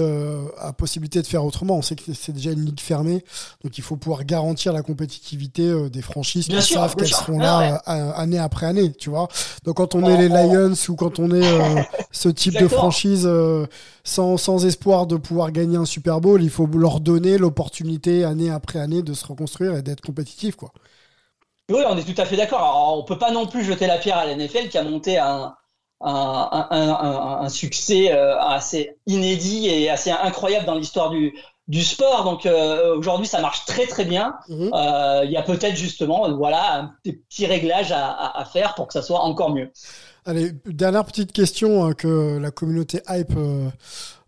a possibilité de faire autrement? On sait que c'est déjà une ligue fermée, donc il faut pouvoir garantir la compétitivité des franchises Bien qui sûr, savent qu'elles seront Ah là ouais. année après année, tu vois. Donc quand on est les Lions ou quand on est ce type de franchise sans, sans espoir de pouvoir gagner un Super Bowl, il faut leur donner l'opportunité année après année de se reconstruire et d'être compétitif, quoi. Oui, on est tout à fait d'accord. On peut pas non plus jeter la pierre à la NFL qui a monté un, un, succès euh, assez inédit et assez incroyable dans l'histoire du, du sport. Donc euh, aujourd'hui, ça marche très très bien. Mhm. Euh, Il y a peut-être justement, euh, voilà, des petits réglages à, à, à faire pour que ça soit encore mieux. Allez, dernière petite question hein, que la communauté hype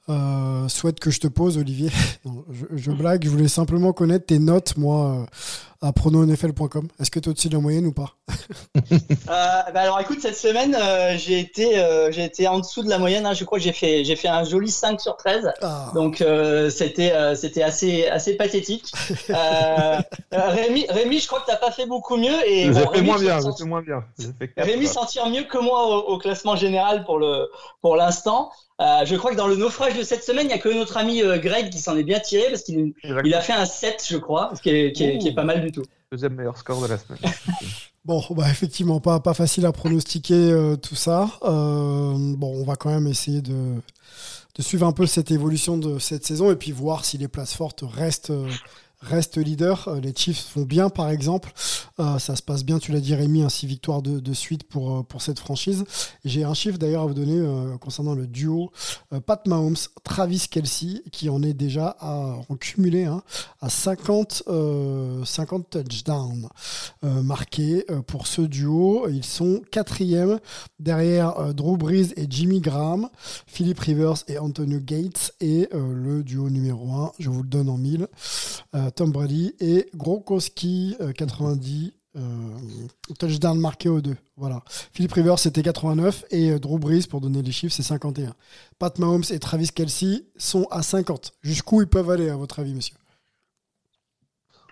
euh, souhaite que je te pose, Olivier. Je, je blague, je voulais simplement connaître tes notes, moi, euh, à prononfl.com. Est-ce que tu es au-dessus de la moyenne ou pas Euh, bah alors écoute, cette semaine, euh, j'ai été, euh, j'ai été en dessous de la moyenne. hein. Je crois que j'ai fait, j'ai fait un joli 5 sur 13. ah, Donc euh, c'était euh, c'était assez assez pathétique. Rémi, Rémi, je crois que t'as pas fait beaucoup mieux et J'ai bon, fait Rémi, moins tu bien, fait moins bien. Fait Rémi s'en tire mieux que moi au, au classement général pour le pour l'instant. Euh, je crois que dans le naufrage de cette semaine, il y a que notre ami euh, Greg qui s'en est bien tiré parce qu'il il a fait un 7, je crois, ce qui est, qui est, qui est pas mal du tout. Deuxième meilleur score de la semaine. Bon, bah effectivement, pas, pas facile à pronostiquer euh, tout ça. Euh, bon, on va quand même essayer de, de suivre un peu cette évolution de cette saison et puis voir si les places fortes restent, euh, restent leaders. Les Chiefs font bien, par exemple. Euh, ça se passe bien, tu l'as dit, Rémi, un six victoires de, suite pour, euh, pour cette franchise. J'ai un chiffre d'ailleurs à vous donner euh, concernant le duo euh, Pat Mahomes, Travis Kelsey, qui en est déjà à, en cumulé hein, à 50, euh, 50 touchdowns marqués pour ce duo. Ils sont quatrième derrière Drew Brees et Jimmy Graham, Philip Rivers et Antonio Gates et le duo numéro 1, je vous le donne en mille, Tom Brady et Gronkowski euh, 90 euh, touchdown marqué aux deux. Voilà. Philip Rivers c'était 89 et euh, Drew Brees pour donner les chiffres c'est 51. Pat Mahomes et Travis Kelsey sont à 50. Jusqu'où ils peuvent aller à votre avis monsieur?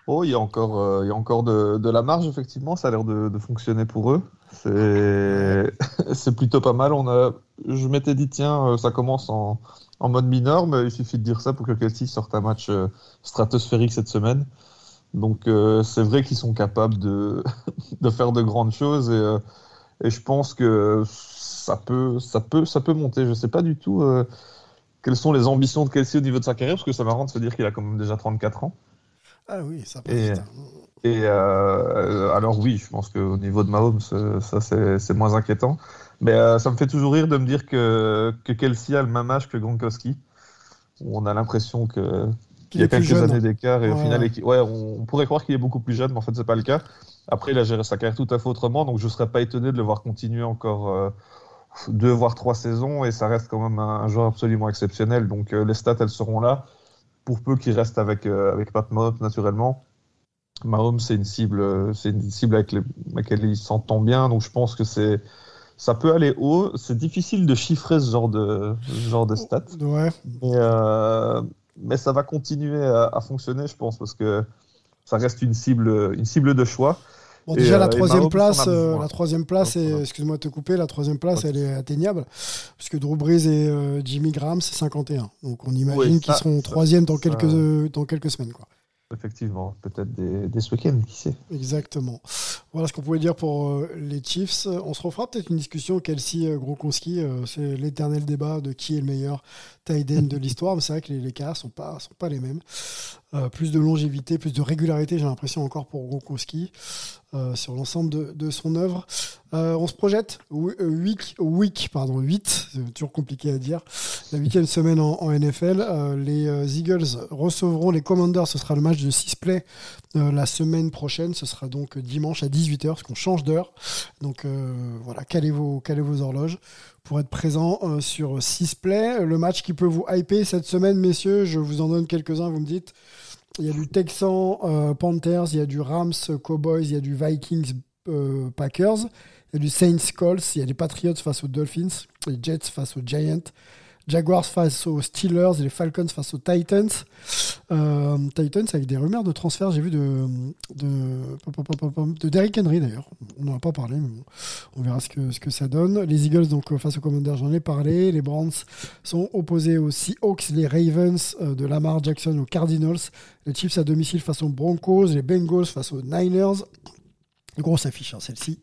Oh, il y a encore, euh, il y a encore de, la marge, effectivement. Ça a l'air de, fonctionner pour eux. C'est, plutôt pas mal. On a, je m'étais dit, tiens, ça commence en, en mode mineur, mais il suffit de dire ça pour que Kelsey sorte un match stratosphérique cette semaine. Donc, euh, c'est vrai qu'ils sont capables de, de faire de grandes choses et, euh, et je pense que ça peut, ça peut, ça peut monter. Je sais pas du tout euh, quelles sont les ambitions de Kelsey au niveau de sa carrière, parce que ça marrant de se dire qu'il a quand même déjà 34 ans. Ah oui, ça passe Et- hein. Et alors oui, je pense qu'au niveau de Mahomes, ça c'est moins inquiétant. Mais ça me fait toujours rire de me dire que, que Kelsey a le même âge que Gronkowski. On a l'impression que qu'il y a quelques jeune. années d'écart et au final, ouais. on, pourrait croire qu'il est beaucoup plus jeune, mais en fait c'est pas le cas. Après, il a géré sa carrière tout à fait autrement, donc je serais pas étonné de le voir continuer encore euh, deux voire trois saisons et ça reste quand même un, un joueur absolument exceptionnel. Donc euh, les stats elles seront là pour peu qu'il reste avec euh, avec Pat Mahomes naturellement. Mahomes, c'est une cible, c'est une cible avec les- laquelle il s'entend bien, donc je pense que c'est, ça peut aller haut. C'est difficile de chiffrer ce genre de, ce genre de stats, Ouais. mais, euh, mais ça va continuer à, à fonctionner, je pense, parce que ça reste une cible, une cible de choix. Bon, Et, déjà, la euh, et troisième place, euh, la troisième place, est- excuse-moi de te couper, la troisième place, elle est atteignable, puisque Drew Brees et euh, Jimmy Graham, c'est 51. Donc, on imagine Oui, qu'ils seront troisième dans ça- quelques, euh, dans quelques semaines, quoi. Effectivement, peut-être des, des ce week-end, qui sait. Exactement. Voilà ce qu'on pouvait dire pour euh, les Chiefs. On se refera peut-être une discussion Kelsey euh, Gronkowski. euh, c'est l'éternel débat de qui est le meilleur tight end de l'histoire. Mais c'est vrai que les, les cas sont pas sont pas les mêmes. Euh, plus de longévité, plus de régularité, j'ai l'impression encore pour Gronkowski euh, sur l'ensemble de, de son œuvre. Euh, on se projette week, week pardon 8, c'est toujours compliqué à dire. La huitième semaine en, en NFL, les Eagles recevront les Commanders. Ce sera le match de 6 play la semaine prochaine. Ce sera donc dimanche à 18h, parce qu'on change d'heure. Donc voilà, calez vos, calez vos horloges pour être présent sur 6 play. Le match qui peut vous hyper cette semaine, messieurs, je vous en donne quelques-uns, vous me dites. Il y a du Texan euh, Panthers, il y a du Rams Cowboys, il y a du Vikings euh, Packers, il y a du Saints Colts, il y a des Patriots face aux Dolphins, les Jets face aux Giants, Jaguars face aux Steelers les Falcons face aux Titans. Euh, Titans avec des rumeurs de transfert, j'ai vu de, de, de Derrick Henry d'ailleurs. On n'en a pas parlé, mais on verra ce que, ce que ça donne. Les Eagles donc euh, face aux Commanders, j'en ai parlé. Les Browns sont opposés aux Seahawks, les Ravens euh, de Lamar Jackson aux Cardinals, les Chiefs à domicile face aux Broncos, les Bengals face aux Niners. Grosse affiche, hein, celle-ci.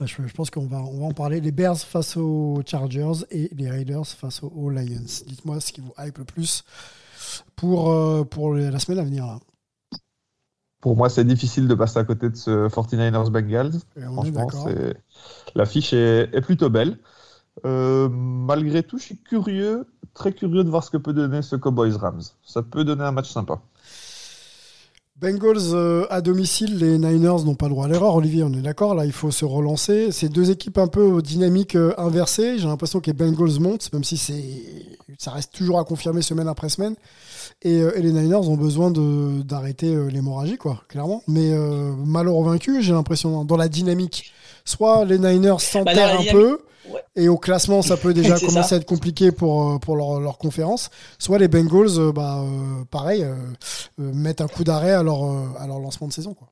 Euh, Je, je pense qu'on va, on va en parler. Les Bears face aux Chargers et les Raiders face aux, aux Lions. Dites-moi ce qui vous hype le plus pour, euh, pour la semaine à venir. Là. Pour moi, c'est difficile de passer à côté de ce 49ers Bengals. Franchement, l'affiche est, est plutôt belle. Euh, malgré tout, je suis curieux, très curieux de voir ce que peut donner ce Cowboys Rams. Ça peut donner un match sympa. Bengals euh, à domicile, les Niners n'ont pas le droit à l'erreur. Olivier, on est d'accord. Là, il faut se relancer. C'est deux équipes un peu dynamiques euh, inversées. J'ai l'impression que les Bengals montent, même si ça reste toujours à confirmer semaine après semaine. Et, euh, les Niners ont besoin d'arrêter l'hémorragie, quoi, clairement. Mais malheureux vaincu, j'ai l'impression, dans la dynamique. Soit les Niners s'enterrent Bah, la un peu, Ouais. et au classement, ça peut déjà commencer ça. à être compliqué pour, euh, pour leur, leur conférence. Soit les Bengals, euh, bah, euh, pareil, euh, mettent un coup d'arrêt à leur, à leur lancement de saison. Quoi.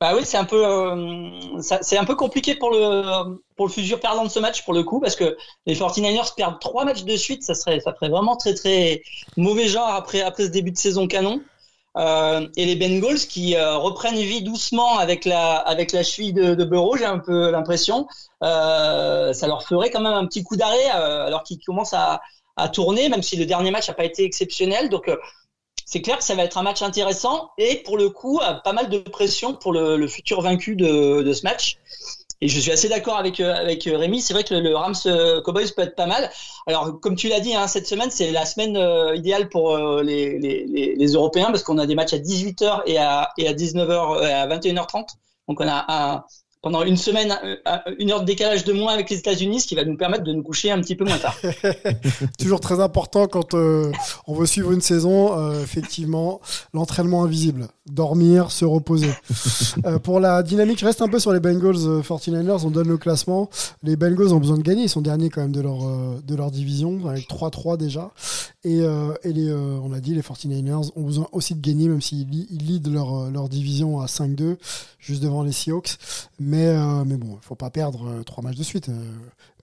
Bah oui, c'est un peu, euh, c'est un peu compliqué pour le pour le futur perdant de ce match pour le coup parce que les 49ers perdent trois matchs de suite, ça serait ça ferait vraiment très très mauvais genre après après ce début de saison canon. Euh, et les Bengals qui euh, reprennent vie doucement avec la avec la cheville de, de j'ai un peu l'impression. Euh, ça leur ferait quand même un petit coup d'arrêt alors qu'ils commencent à à tourner, même si le dernier match n'a pas été exceptionnel. Donc c'est clair que ça va être un match intéressant et pour le coup, pas mal de pression pour le, futur vaincu de ce match. Et je suis assez d'accord avec, euh, avec euh, Rémi. C'est vrai que le, le Rams euh, Cowboys peut être pas mal. Alors, comme tu l'as dit, hein, cette semaine, c'est la semaine euh, idéale pour euh, les, les, les, Européens parce qu'on a des matchs à 18h et à, et à 19h, euh, à 21h30. Donc, on a un, pendant une semaine, une heure de décalage de moins avec les États-Unis, ce qui va nous permettre de nous coucher un petit peu moins tard. Toujours très important quand euh, on veut suivre une saison, euh, effectivement, l'entraînement invisible. Dormir, se reposer. Euh, pour la dynamique, je reste un peu sur les Bengals euh, 49ers, on donne le classement. Les Bengals ont besoin de gagner, ils sont derniers quand même de leur, de leur division, avec 3-3 déjà. Et, et les, on a dit, les 49ers ont besoin aussi de gagner, même s'ils ils leadent leur, leur division à 5-2, juste devant les Seahawks. Mais, euh, mais bon, il faut pas perdre euh, trois matchs de suite, euh,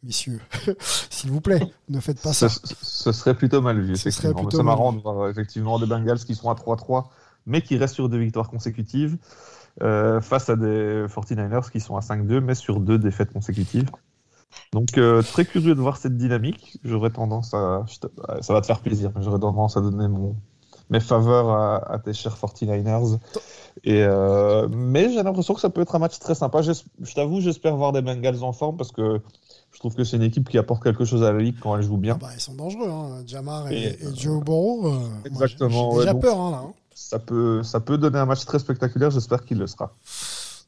messieurs. S'il vous plaît, ne faites pas ça. Ce, ce serait plutôt mal vu, Ce effectivement. plutôt marrant de voir effectivement des Bengals qui sont à 3-3, mais qui restent sur deux victoires consécutives, euh, face à des 49ers qui sont à 5-2, mais sur deux défaites consécutives. Donc, euh, très curieux de voir cette dynamique. J'aurais tendance à. Ça va te faire plaisir, mais j'aurais tendance à donner mon, mes faveurs à, à tes chers 49ers. Et, euh, mais j'ai l'impression que ça peut être un match très sympa. Je t'avoue, j'espère voir des Bengals en forme parce que je trouve que c'est une équipe qui apporte quelque chose à la ligue quand elle joue bien. Ah bah, ils sont dangereux, hein. Jamar et, Et, et Joe Burrow. euh, Exactement, J'ai déjà ouais, peur hein, là. hein. Ça peut, ça peut donner un match très spectaculaire, j'espère qu'il le sera.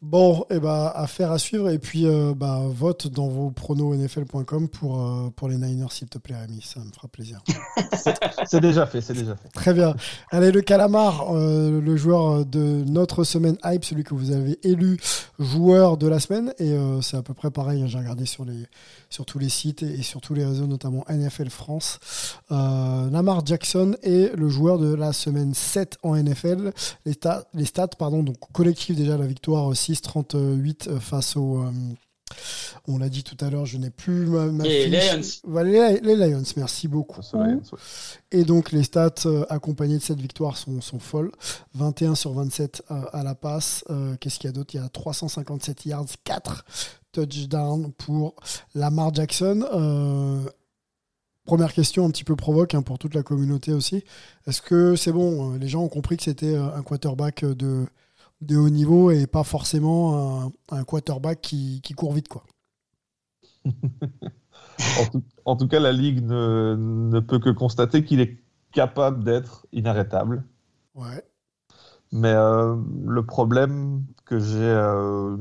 Bon, et bah, affaire à suivre. Et puis, euh, bah, vote dans vos pronos nfl.com pour, euh, pour les Niners, s'il te plaît, Rémi. Ça me fera plaisir. C'est déjà fait, c'est déjà fait. Très bien. Allez, le calamar, euh, le joueur de notre semaine hype, celui que vous avez élu joueur de la semaine. Et c'est à peu près pareil. hein, J'ai regardé sur, les, sur tous les sites et, sur tous les réseaux, notamment NFL France. Euh, Lamar Jackson est le joueur de la semaine 7 en NFL. Les, stats- pardon, donc collectif déjà, la victoire euh, 6-38 face au. euh, on l'a dit tout à l'heure, je n'ai plus ma, ma Et fiche. Lions. Voilà, les, les Lions, merci beaucoup. Ouais. Et donc les stats euh, accompagnées de cette victoire sont, sont folles. 21 sur 27 euh, à la passe. Euh, Qu'est-ce qu'il y a d'autre? Il y a 357 yards, 4 touchdowns pour Lamar Jackson. Euh, première question un petit peu provoque hein, pour toute la communauté aussi. Est-ce que c'est bon? Les gens ont compris que c'était un quarterback de, de haut niveau et pas forcément un, un quarterback qui, qui court vite quoi. En tout, en tout cas, la Ligue ne, ne peut que constater qu'il est capable d'être inarrêtable. Ouais. Mais euh, le problème que j'ai euh,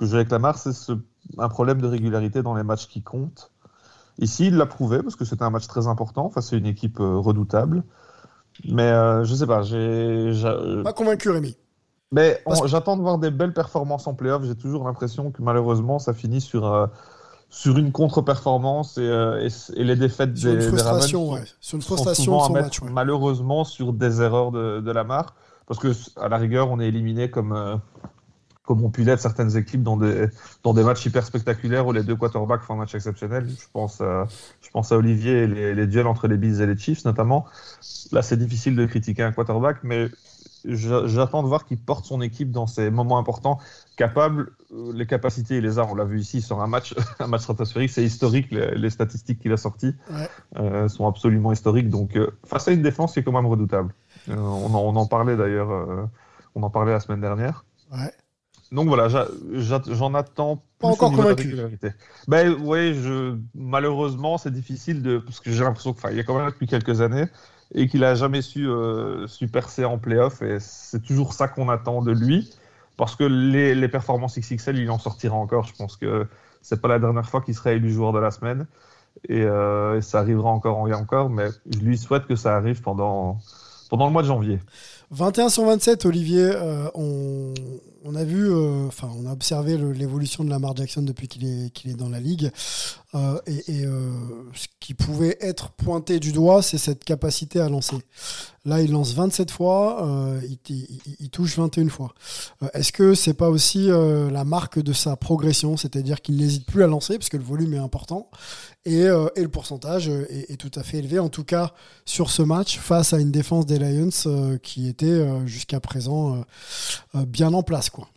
avec Lamar, c'est ce- un problème de régularité dans les matchs qui comptent. Ici, il l'a prouvé parce que c'était un match très important face à une équipe euh, redoutable. Mais euh, je sais pas, j'ai. j'a- Pas convaincu, Rémi. Mais Parce j'attends de voir des belles performances en playoff. J'ai toujours l'impression que malheureusement, ça finit sur, euh, sur une contre-performance et, euh, et, et les défaites Sur des, Ravens frustration, sont- ouais. Sur une sont frustration souvent de à son match, ouais. malheureusement sur des erreurs de, de Lamar. Parce que à la rigueur, on est éliminé comme, euh, comme ont pu l'être certaines équipes dans des, dans des matchs hyper spectaculaires où les deux quarterbacks font un match exceptionnel. Je pense, euh, je pense à Olivier et les, les duels entre les Bills et les Chiefs notamment. Là, c'est difficile de critiquer un quarterback, mais j'attends de voir qu'il porte son équipe dans ces moments importants, capable, euh, les capacités, il les a. On l'a vu ici sur un match, un match stratosphérique, c'est historique les, les statistiques qu'il a sorties Ouais. euh, sont absolument historiques. Donc, euh, face à une défense qui est quand même redoutable. Euh, on, en, on en parlait d'ailleurs, on en parlait la semaine dernière. Ouais. Donc voilà, j'en attends Pas encore convaincu. Ben oui, je malheureusement c'est difficile de parce que j'ai l'impression qu'il y a quand même depuis quelques années et qu'il a jamais su euh, percer en playoff et c'est toujours ça qu'on attend de lui parce que les, les performances XXL il en sortira encore. Je pense que c'est pas la dernière fois qu'il sera élu joueur de la semaine et, euh, et ça arrivera encore et encore, mais je lui souhaite que ça arrive pendant pendant le mois de janvier. 21 sur 27, Olivier, euh, on, a vu, euh, enfin, on a observé l'évolution de Lamar Jackson depuis qu'il est, est dans la ligue. Euh, et ce qui pouvait être pointé du doigt, c'est cette capacité à lancer. Là, il lance 27 fois, il, touche 21 fois. Est-ce que c'est pas aussi la marque de sa progression, c'est-à-dire qu'il n'hésite plus à lancer, parce que le volume est important, et, euh, et le pourcentage est, tout à fait élevé, en tout cas sur ce match, face à une défense des Lions euh, qui était euh, jusqu'à présent bien en place. Quoi.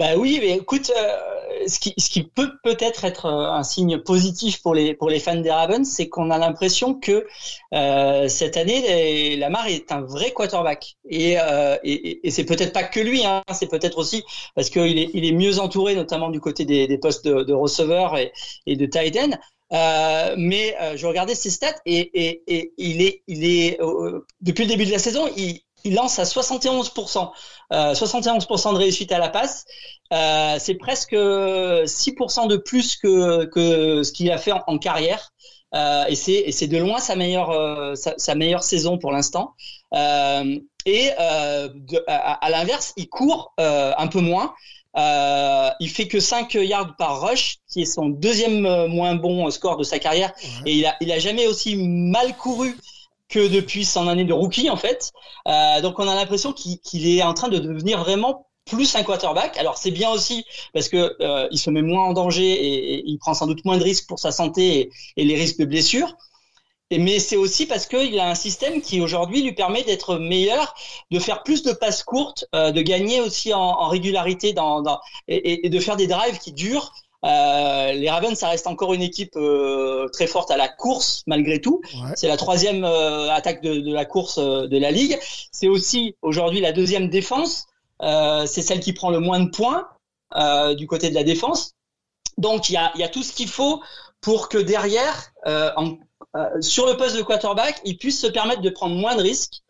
Bah oui, mais écoute, euh, ce, qui, ce qui peut peut-être être euh, un signe positif pour les, pour les fans des Ravens, c'est qu'on a l'impression que euh, cette année, Lamar est un vrai quarterback. Et, euh, et- et c'est peut-être pas que lui, hein, c'est peut-être aussi parce qu'il est, il est mieux entouré, notamment du côté des, des postes de, de receveur et, et de tight end. Euh, mais euh, je regardais ses stats et, et, et il est, il est euh, depuis le début de la saison, il, il lance à 71%, euh, 71% de réussite à la passe. Euh, c'est presque 6% de plus que, que ce qu'il a fait en, en carrière. Euh, et c'est et c'est de loin sa meilleure euh, sa, sa meilleure saison pour l'instant. Euh, et euh, de- à, à l'inverse, il court euh, un peu moins. Euh, il fait que 5 yards par rush, qui est son deuxième euh, moins bon score de sa carrière. Et il a, il a jamais aussi mal couru que depuis son année de rookie, en fait. Euh, donc on a l'impression qu'il est en train de devenir vraiment plus un quarterback. Alors c'est bien aussi parce que euh, il se met moins en danger et, il prend sans doute moins de risques pour sa santé et, les risques de blessure. Et, mais c'est aussi parce qu'il a un système qui aujourd'hui lui permet d'être meilleur, de faire plus de passes courtes, euh, de gagner aussi en, en régularité dans, dans et de faire des drives qui durent. Euh, les Ravens, ça reste encore une équipe euh, très forte à la course malgré tout. Ouais. C'est la troisième euh, attaque de, de la course euh, de la ligue. C'est aussi aujourd'hui la deuxième défense. Euh, c'est celle qui prend le moins de points euh, du côté de la défense. Donc il y a, y a tout ce qu'il faut pour que derrière, euh, en- euh, sur le poste de quarterback, il puisse se permettre de prendre moins de risques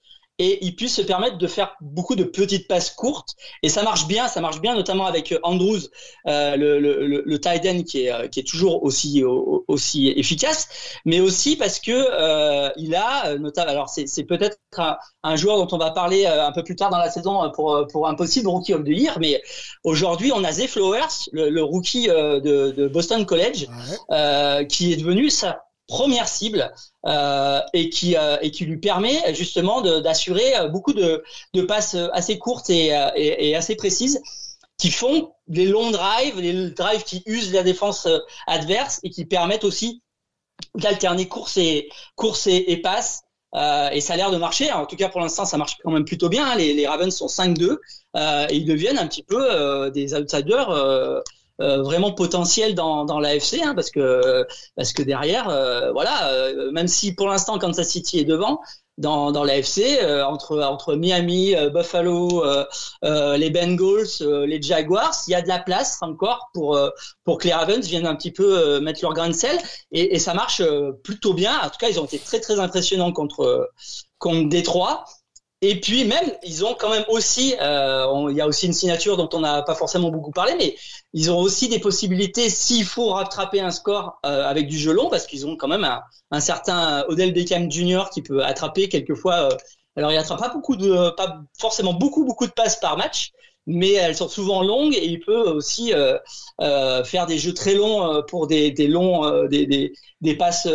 et il puisse se permettre de faire beaucoup de petites passes courtes. Et ça marche bien, ça marche bien, notamment avec euh, Andrews, euh, le, le, le, le tight end qui est, euh, qui est toujours aussi, au- aussi efficace, mais aussi parce que euh, il a, euh, notamment, alors c'est peut-être un, un joueur dont on va parler un peu plus tard dans la saison pour, pour un possible rookie of the year, mais aujourd'hui on a Zay Flowers, le, le rookie de, de Boston College, Ouais. euh, qui est devenu sa première cible euh, et qui euh, et qui lui permet justement d'assurer euh, beaucoup de, passes assez courtes et, assez précises qui font des longs drives, des drives qui usent la défense adverse et qui permettent aussi d'alterner course et course et, et passe. Euh, et ça a l'air de marcher. En tout cas, pour l'instant, ça marche quand même plutôt bien. hein. Les, les Ravens sont 5-2 euh, et ils deviennent un petit peu des outsiders euh, vraiment potentiels dans, dans l'AFC, hein, parce que parce que derrière, euh, voilà, euh, même si pour l'instant Kansas City est devant, dans, dans l'AFC, entre entre Miami, Buffalo, les Bengals, les Jaguars, il y a de la place encore pour pour que les Ravens viennent un petit peu mettre leur grain de sel et, ça marche plutôt bien. En tout cas, ils ont été très très impressionnants contre contre Détroit. Et puis même, ils ont quand même aussi, euh, il y a aussi une signature dont on n'a pas forcément beaucoup parlé, mais ils ont aussi des possibilités s'il faut rattraper un score euh, avec du jeu long, parce qu'ils ont quand même un, un certain Odell Beckham Jr. qui peut attraper quelquefois. euh, alors il attrape pas beaucoup de, pas forcément beaucoup beaucoup de passes par match, mais elles sont souvent longues et il peut aussi euh, euh, faire des jeux très longs pour des, des longs, des, des, des passes.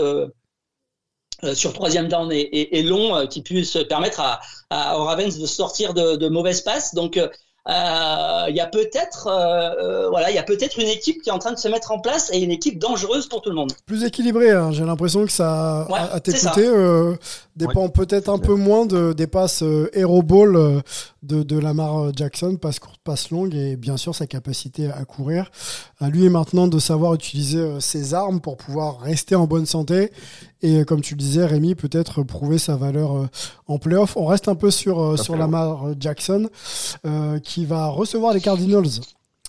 Euh, sur troisième down et, et, et long euh, qui puissent permettre à, à, aux Ravens de sortir de, de mauvaises passes. Donc euh, euh, il y a peut-être euh, voilà, il y a peut-être une équipe qui est en train de se mettre en place et une équipe dangereuse pour tout le monde. Plus équilibré, hein. j'ai l'impression que ça, Ouais, à, à t'écouter, euh, dépend peut-être un peu moins de, des passes euh, Hero Ball euh, de, de Lamar Jackson, passe courte, passe longue, et bien sûr sa capacité à courir. À lui maintenant de savoir utiliser euh, ses armes pour pouvoir rester en bonne santé. Et euh, comme tu le disais, Rémi, peut-être prouver sa valeur euh, en playoff. On reste un peu sur, euh, sur Lamar Jackson, euh, qui va recevoir les Cardinals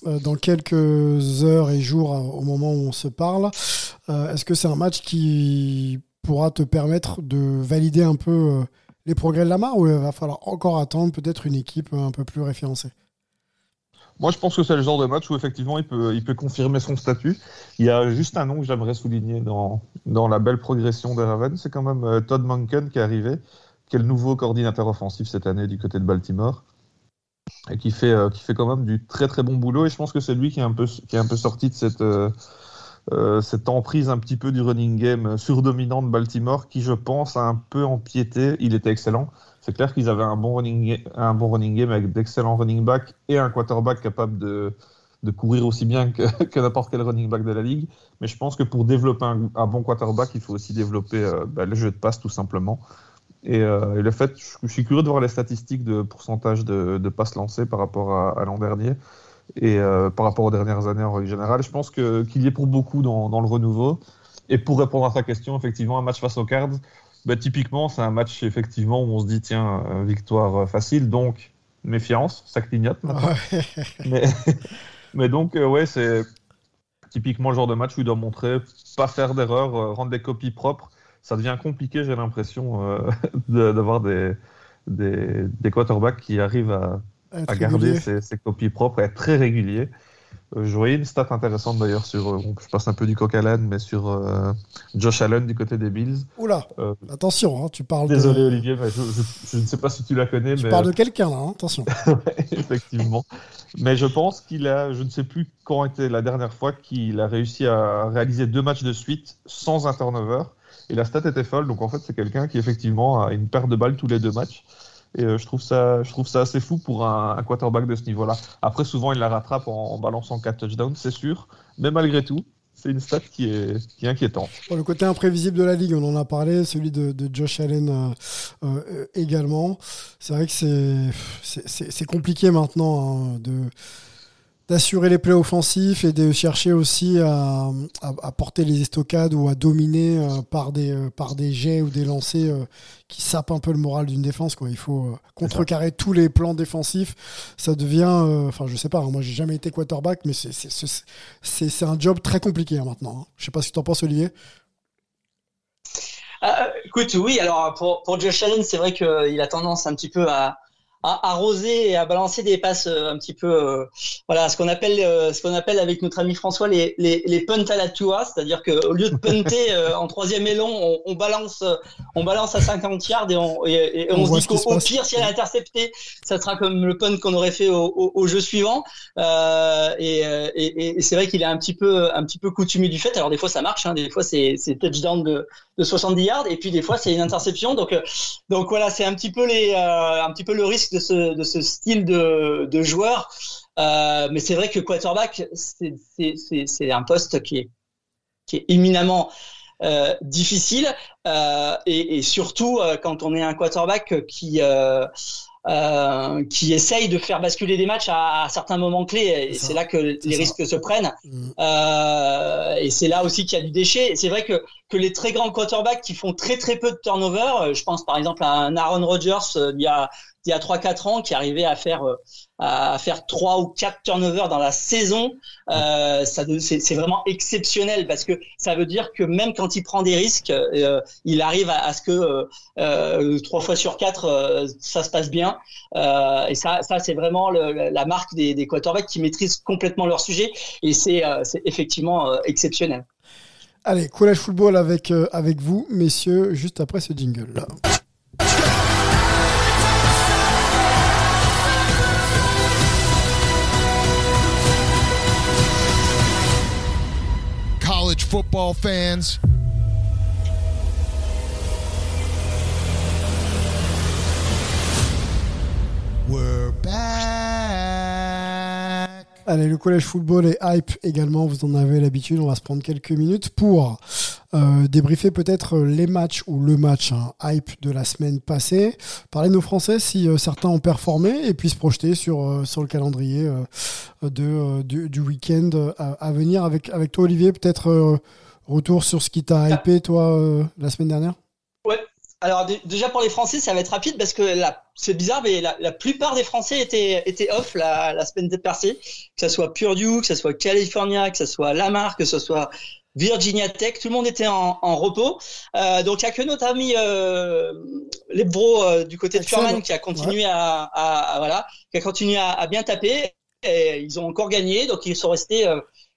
euh, dans quelques heures et jours euh, au moment où on se parle. Euh, Est-ce que c'est un match qui pourra te permettre de valider un peu euh, les progrès de Lamar ou il va falloir encore attendre peut-être une équipe euh, un peu plus référencée? Moi, je pense que c'est le genre de match où effectivement il peut, confirmer son statut. Il y a juste un nom que j'aimerais souligner dans, la belle progression des Ravens, c'est quand même euh, Todd Monken qui est arrivé, qui est le nouveau coordinateur offensif cette année du côté de Baltimore et qui fait, euh, quand même du très très bon boulot. Et je pense que c'est lui qui est un peu, qui est un peu sorti de cette, euh, cette emprise un petit peu du running game surdominant de Baltimore, qui je pense a un peu empiété. Il était excellent. C'est clair qu'ils avaient un bon running, un bon running game avec d'excellents running backs et un quarterback capable de, de courir aussi bien que, n'importe quel running back de la ligue. Mais je pense que pour développer un, bon quarterback, il faut aussi développer euh, bah, le jeu de passe tout simplement. Et, euh, et le fait, je, suis curieux de voir les statistiques de pourcentage de, passes lancées par rapport à l'an dernier et euh, par rapport aux dernières années en règle générale. Je pense qu'il y est pour beaucoup dans, dans le renouveau. Et pour répondre à ta question, effectivement, un match face aux Cards, bah, typiquement, c'est un match effectivement où on se dit tiens, euh, victoire euh, facile, donc méfiance, ça clignote maintenant. Ouais. Mais, mais donc, euh, ouais, c'est typiquement le genre de match où il doit montrer, pas faire d'erreur, euh, rendre des copies propres. Ça devient compliqué, j'ai l'impression, euh, de- d'avoir des, des, des quarterbacks qui arrivent à, à garder ses, ses copies propres et être très régulier. Euh, je voyais une stat intéressante d'ailleurs sur, euh, je passe un peu du coq à l'âne, mais sur euh, Josh Allen du côté des Bills. Oula, Euh, attention, hein, tu parles désolé de, Olivier, mais je, je- je ne sais pas si tu la connais, tu mais parles de quelqu'un là, hein, attention. effectivement. Mais je pense qu'il a, je ne sais plus quand était la dernière fois qu'il a réussi à réaliser deux matchs de suite sans un turnover. Et la stat était folle, donc en fait c'est quelqu'un qui effectivement a une paire de balles tous les deux matchs. Et euh, je trouve ça, je trouve ça assez fou pour un, quarterback de ce niveau-là. Après souvent il la rattrape en, balançant quatre touchdowns, c'est sûr, mais malgré tout c'est une stat qui est, qui inquiétante. Le côté imprévisible de la ligue, on en a parlé, celui de, Josh Allen euh, euh, également. C'est vrai que c'est compliqué maintenant hein, de d'assurer les plays offensifs et de chercher aussi à, à- à porter les estocades ou à dominer euh, par, des, euh, par des jets ou des lancers euh, qui sapent un peu le moral d'une défense. Quoi. Il faut euh, contrecarrer tous les plans défensifs. Ça devient, euh, enfin je sais pas, hein, moi j'ai jamais été quarterback, mais c'est- c'est c'est- c'est- c'est un job très compliqué hein, maintenant. hein. Je sais pas ce que tu en penses Olivier. Ah, écoute, oui, alors pour, pour Josh Allen, c'est vrai qu'il a tendance un petit peu à, à arroser et à balancer des passes euh, un petit peu, euh, voilà, ce qu'on appelle, euh, ce qu'on appelle avec notre ami François les, les, les punts à la Tua, c'est-à-dire qu'au lieu de punter euh, en troisième long, on, on balance, on balance à 50 yards et on, et, et On se dit se qu'au pire, si elle est interceptée, ça sera comme le punt qu'on aurait fait au, au, au jeu suivant. Et c'est vrai qu'il est un petit peu, un petit peu coutumier du fait. Alors des fois ça marche, hein, des fois c'est c'est touchdown de, de 70 yards, et puis des fois c'est une interception. Donc donc voilà, c'est un petit peu les, un petit peu le risque de ce, de ce style de, de joueur. Euh, mais c'est vrai que quarterback, c'est- un poste qui est, qui est éminemment euh, difficile, euh, et, et surtout quand on est un quarterback qui qui essaye de faire basculer des matchs à, à certains moments clés, et C'est là que les ça. risques se prennent. Mm. Et c'est là aussi qu'il y a du déchet. Et c'est vrai que, que les très grands quarterbacks qui font très très peu de turnover, je pense par exemple à un Aaron Rodgers il y a il y a 3-4 ans qui arrivait à faire euh, à faire trois ou quatre turnovers dans la saison, euh, ça c'est vraiment exceptionnel parce que ça veut dire que même quand il prend des risques, euh, il arrive à, ce que euh, trois fois sur quatre ça se passe bien. et ça, ça c'est vraiment la marque des, des quarterbacks qui maîtrisent complètement leur sujet et c'est effectivement exceptionnel. Allez, collège football avec, avec vous, messieurs, juste après ce jingle. Football fans. We're back. Allez, le collège football et hype également, vous en avez l'habitude. On va se prendre quelques minutes pour euh, débriefer peut-être les matchs ou le match hein, hype de la semaine passée. Parler de nos Français si euh, certains ont performé et puis se projeter sur, euh, sur le calendrier de, du, week-end à, venir. Avec, avec toi, Olivier, peut-être retour sur ce qui t'a hypé, toi, la semaine dernière? Alors dé- déjà pour les Français, ça va être rapide parce que c'est bizarre, mais la, la plupart des Français étaient, étaient off la, la semaine passée, que ce soit Purdue, que ce soit California, que ce soit Lamar, que ce soit Virginia Tech, tout le monde était en, en repos. Euh, donc il y a que notre ami euh, les bros euh, du côté de. Furman qui a continué à, à- à- voilà, qui a continué à, à bien taper. Et ils ont encore gagné, donc ils sont restés.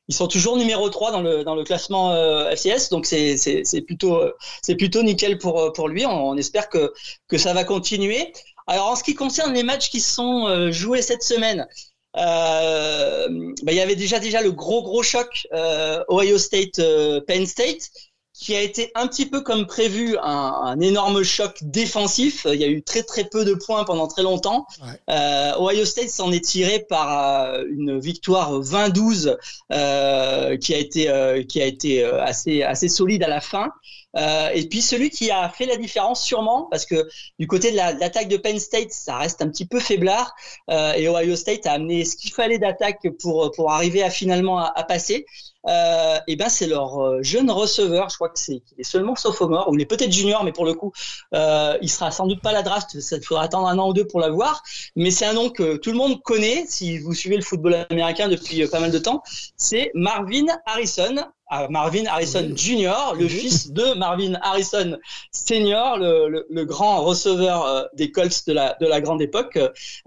Ils sont toujours numéro 3 dans le dans le classement euh, FCS, donc c'est c'est c'est plutôt euh, c'est plutôt nickel pour euh, pour lui. On, on espère que que ça va continuer. Alors en ce qui concerne les matchs qui sont euh, joués cette semaine, euh, bah, il y avait déjà déjà le gros gros choc euh, Ohio State Penn State qui a été un petit peu comme prévu un, un énorme choc défensif. Il y a eu très très peu de points pendant très longtemps. Ouais. Euh, Ohio State s'en est tiré par euh, une victoire 20-12 euh, qui a été euh, qui a été euh, assez assez solide à la fin. Euh, et puis celui qui a fait la différence sûrement, parce que du côté de la- de l'attaque de Penn State, ça reste un petit peu faiblard, euh, et Ohio State a amené ce qu'il fallait d'attaque pour pour arriver à finalement à, à passer. Euh, et ben c'est leur euh, jeune receveur, je crois que c'est qu'il est seulement sophomore ou il est peut-être junior, mais pour le coup, euh, il sera sans doute pas à la draft. Ça il faudra attendre un an ou deux pour l'avoir. Mais c'est un nom que tout le monde connaît si vous suivez le football américain depuis euh, pas mal de temps. C'est Marvin Harrison. Ah, Marvin Harrison Jr., le fils de Marvin Harrison Senior, le, le, le grand receveur euh, des Colts de la, de la grande époque,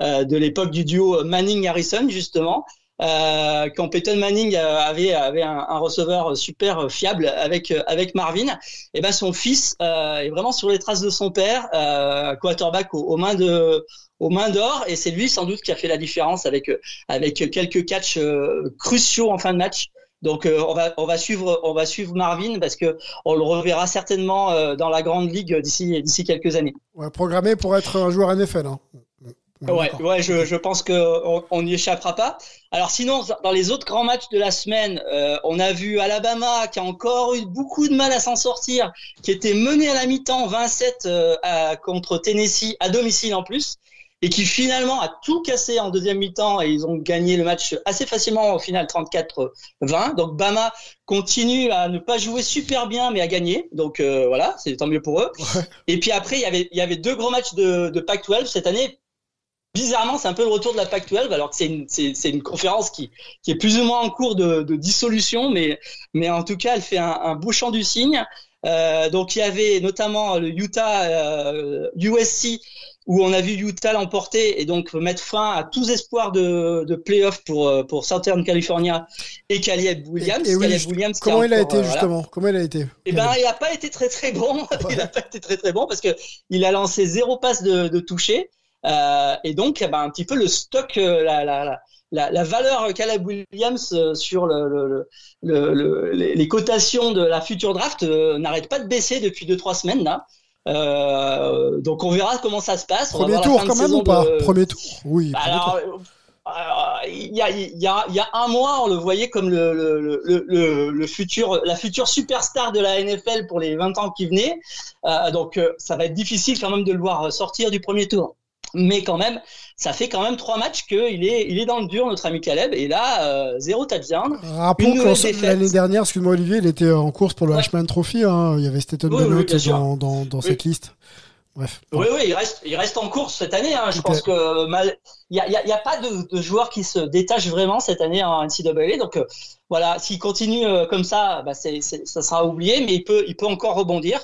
euh, de l'époque du duo Manning-Harrison, justement. Euh, quand Peyton Manning avait, un, receveur super fiable avec, avec Marvin, et ben son fils euh, est vraiment sur les traces de son père, euh, quarterback aux, mains de aux mains d'or, et c'est lui sans doute qui a fait la différence avec avec quelques catchs euh, cruciaux en fin de match. Donc on va on va suivre on va suivre Marvin parce que on le reverra certainement dans la grande ligue d'ici d'ici quelques années. Ouais, programmé pour être un joueur NFL. Hein. Ouais, ouais, je, je pense que on- on n'y échappera pas. Alors sinon, dans les autres grands matchs de la semaine, euh, on a vu Alabama qui a encore eu beaucoup de mal à s'en sortir, qui était mené à la mi-temps 27 euh, à- contre Tennessee à domicile en plus, et qui finalement a tout cassé en deuxième mi-temps et ils ont gagné le match assez facilement au final 34-20. Donc Bama continue à ne pas jouer super bien mais à gagner. Donc euh, voilà, c'est tant mieux pour eux. Et puis après, il y avait il y avait deux gros matchs de, de Pac-12 cette année bizarrement, c'est un peu le retour de la PAC-12, alors que c'est une, une conférence qui, qui est plus ou moins en cours de, de dissolution, mais, mais en tout cas, elle fait un, un beau chant du cygne. Euh, donc, il y avait notamment le Utah euh, USC, où on a vu Utah l'emporter et donc mettre fin à tous espoirs de, de playoff pour, euh, pour Southern California et Caleb Williams. Et- et oui, Caleb Williams Comment il a encore, été euh, voilà. justement? Comment il a été? Eh ben, il n'a pas été très très bon. il n'a pas été très très bon parce que il a lancé zéro passe de, de toucher. Euh, et donc, eh ben, un petit peu le stock, euh, la, la, la, la, valeur Williams euh, sur le, le, le, le- le- les cotations de la future draft euh, n'arrête pas de baisser depuis deux trois semaines là. Euh, donc on verra comment ça se passe. Premier tour quand même ou pas de- Premier tour, oui. premier alors, tour. il y a, il y, a, il y a un mois, on le voyait comme le, le, le, le, le futur, la future superstar de la NFL pour les 20 ans qui venaient. Euh, donc, ça va être difficile quand même de le voir sortir du premier tour. Mais quand même, ça fait quand même trois matchs qu'il est, il est dans le dur, notre ami Caleb. Et là, euh, zéro touchdown. Rappelons que l'année dernière, excuse-moi Olivier, il était en course pour le Ouais. Ashman Trophy. hein. Il y avait Staten Oui, Bennett dans, dans, dans Oui. cette liste. Bref. Oui, oui, il reste, il reste en course cette année. Hein. Je pense que mal, il y a, pas de, de joueurs qui se détachent vraiment cette année en NCAA. Donc euh, voilà, s'il continue euh, comme ça, bah, ça sera oublié, mais il peut, il peut encore rebondir.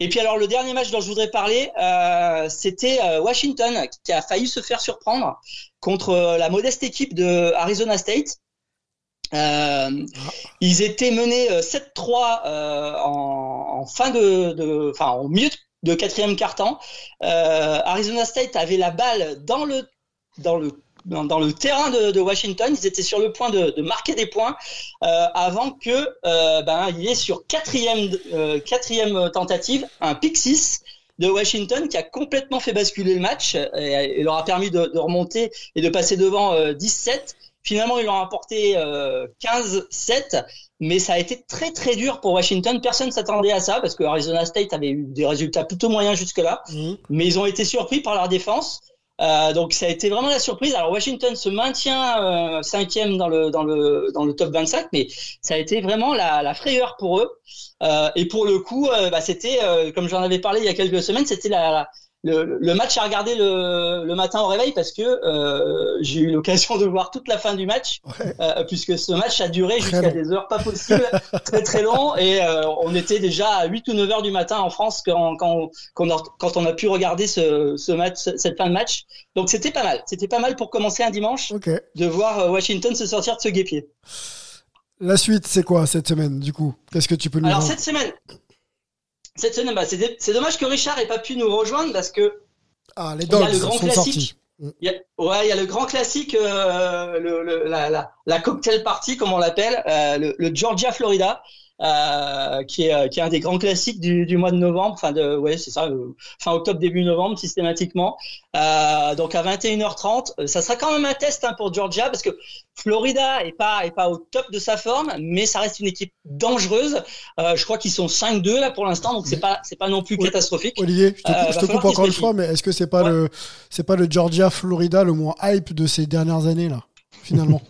Et puis alors le dernier match dont je voudrais parler, euh, c'était euh, Washington qui a failli se faire surprendre contre euh, la modeste équipe de Arizona State. Euh, ils étaient menés euh, 7-3 euh, en, en fin de, de, enfin en milieu de quatrième quart-temps. Euh, Arizona State avait la balle dans le dans le dans, dans le terrain de, de Washington, ils étaient sur le point de, de marquer des points euh, avant que euh, ben il y ait sur quatrième euh, quatrième tentative un pick 6 de Washington qui a complètement fait basculer le match et, et leur a permis de, de remonter et de passer devant euh, 17. Finalement, ils l'ont remporté euh, 15-7, mais ça a été très très dur pour Washington. Personne s'attendait à ça parce que Arizona State avait eu des résultats plutôt moyens jusque-là Mhm. mais ils ont été surpris par leur défense. Euh, donc ça a été vraiment la surprise. Alors Washington se maintient euh, cinquième dans le dans le dans le top 25, mais ça a été vraiment la, la frayeur pour eux. Euh, et pour le coup, euh, bah, c'était euh, comme j'en avais parlé il y a quelques semaines, c'était la, le, le match à regarder le, le matin au réveil parce que euh, j'ai eu l'occasion de voir toute la fin du match, Ouais. euh, puisque ce match a duré jusqu'à des heures pas possibles, très très long, et euh, on était déjà à 8 ou 9 heures du matin en France quand, quand, quand, on, a, quand on a pu regarder ce, ce match, cette fin de match. Donc c'était pas mal, c'était pas mal pour commencer un dimanche de voir Washington se sortir de ce guépier. La suite, c'est quoi cette semaine, du coup? Qu'est-ce que tu peux nous Alors dire cette semaine, cette semaine, bah, c'est dommage que Richard ait pas pu nous rejoindre parce que Ah, les il y a Dogs le grand sont classique. sortis. Il y a, ouais, il y a le grand classique, euh, le, le- la, la, la cocktail party, comme on l'appelle, euh, le, le Georgia-Florida, euh, qui, est, euh, qui est un des grands classiques du, du mois de novembre, enfin de, ouais, c'est ça, euh, fin octobre, début novembre, systématiquement. Euh, donc à 21h30, euh, ça sera quand même un test hein, pour Georgia, parce que Florida est pas, est pas au top de sa forme, mais ça reste une équipe dangereuse. Je crois qu'ils sont 5-2 là pour l'instant, donc c'est pas, c'est pas non plus catastrophique. Olivier, je te, coupe- je te encore une fois, mais est-ce que c'est pas Ouais. le c'est pas le Georgia Florida le moins hype de ces dernières années là, finalement?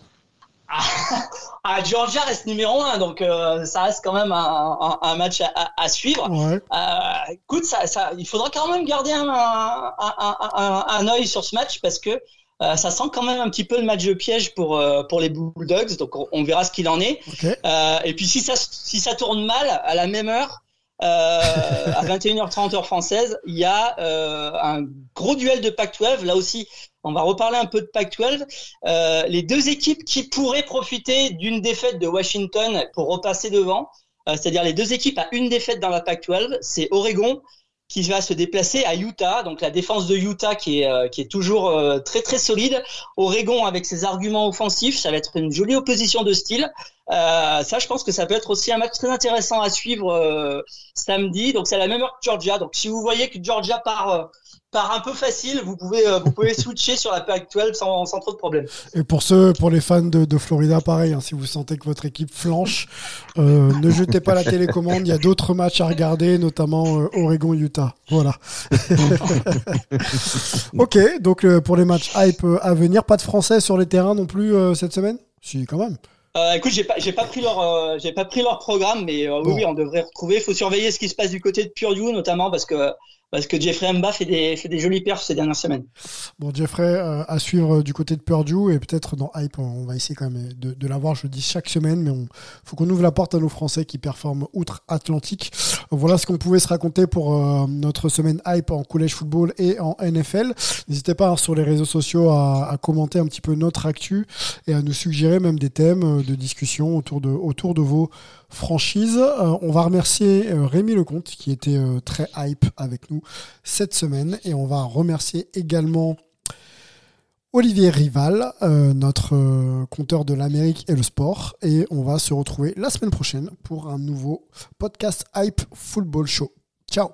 Ah, Georgia reste numéro un, donc euh, ça reste quand même un, un- un match à, à- à suivre. Ouais. Euh, écoute, ça, ça, il faudra quand même garder un, un, un, un, un œil sur ce match parce que euh, ça sent quand même un petit peu le match de piège pour, euh, pour les Bulldogs, donc on, on verra ce qu'il en est. Ok. Euh, et puis si ça, si ça tourne mal, à la même heure, euh, à 21h30 heure française, il y a euh, un gros duel de Pac-12. Là aussi, on va reparler un peu de Pac-12. Euh, les deux équipes qui pourraient profiter d'une défaite de Washington pour repasser devant, euh, c'est-à-dire les deux équipes à une défaite dans la Pac-12, c'est Oregon qui va se déplacer à Utah, donc la défense de Utah qui est, euh, qui est toujours euh, très très solide. Oregon avec ses arguments offensifs, ça va être une jolie opposition de style. Euh, ça, je pense que ça peut être aussi un match très intéressant à suivre euh, samedi. Donc c'est à la même heure que Georgia. Donc si vous voyez que Georgia part, part un peu facile, vous pouvez, euh, vous pouvez switcher sur la Pac-12 sans, sans trop de problèmes. Et pour ceux, pour les fans de, de Florida, pareil, hein, si vous sentez que votre équipe flanche, euh, ne jetez pas la télécommande. Il y a d'autres matchs à regarder, notamment euh, Oregon-Utah. Voilà. ok, donc euh, pour les matchs hype à venir, pas de français sur les terrains non plus cette semaine? Si, quand même. Euh, écoute, j'ai pas, j'ai pas pris leur, euh, j'ai pas pris leur programme, mais euh, oui, oui, on devrait retrouver. Il faut surveiller ce qui se passe du côté de Purdue, notamment parce que parce que Jeffrey Mba fait des, fait des jolies perfs ces dernières semaines. Bon, Jeffrey, euh, à suivre du côté de Purdue et peut-être dans Hype, on va essayer quand même de, de l'avoir, je dis chaque semaine, mais on faut qu'on ouvre la porte à nos Français qui performent outre-Atlantique. Voilà ce qu'on pouvait se raconter pour euh, notre semaine Hype en collège football et en NFL. N'hésitez pas hein, sur les réseaux sociaux à, à commenter un petit peu notre actu et à nous suggérer même des thèmes euh, de discussion autour de, autour de vos franchises. Euh, on va remercier euh, Rémi Lecomte qui était euh, très hype avec nous cette semaine et on va remercier également Olivier Rival, notre compteur de l'Amérique et le sport. Et on va se retrouver la semaine prochaine pour un nouveau podcast Hype Football Show. Ciao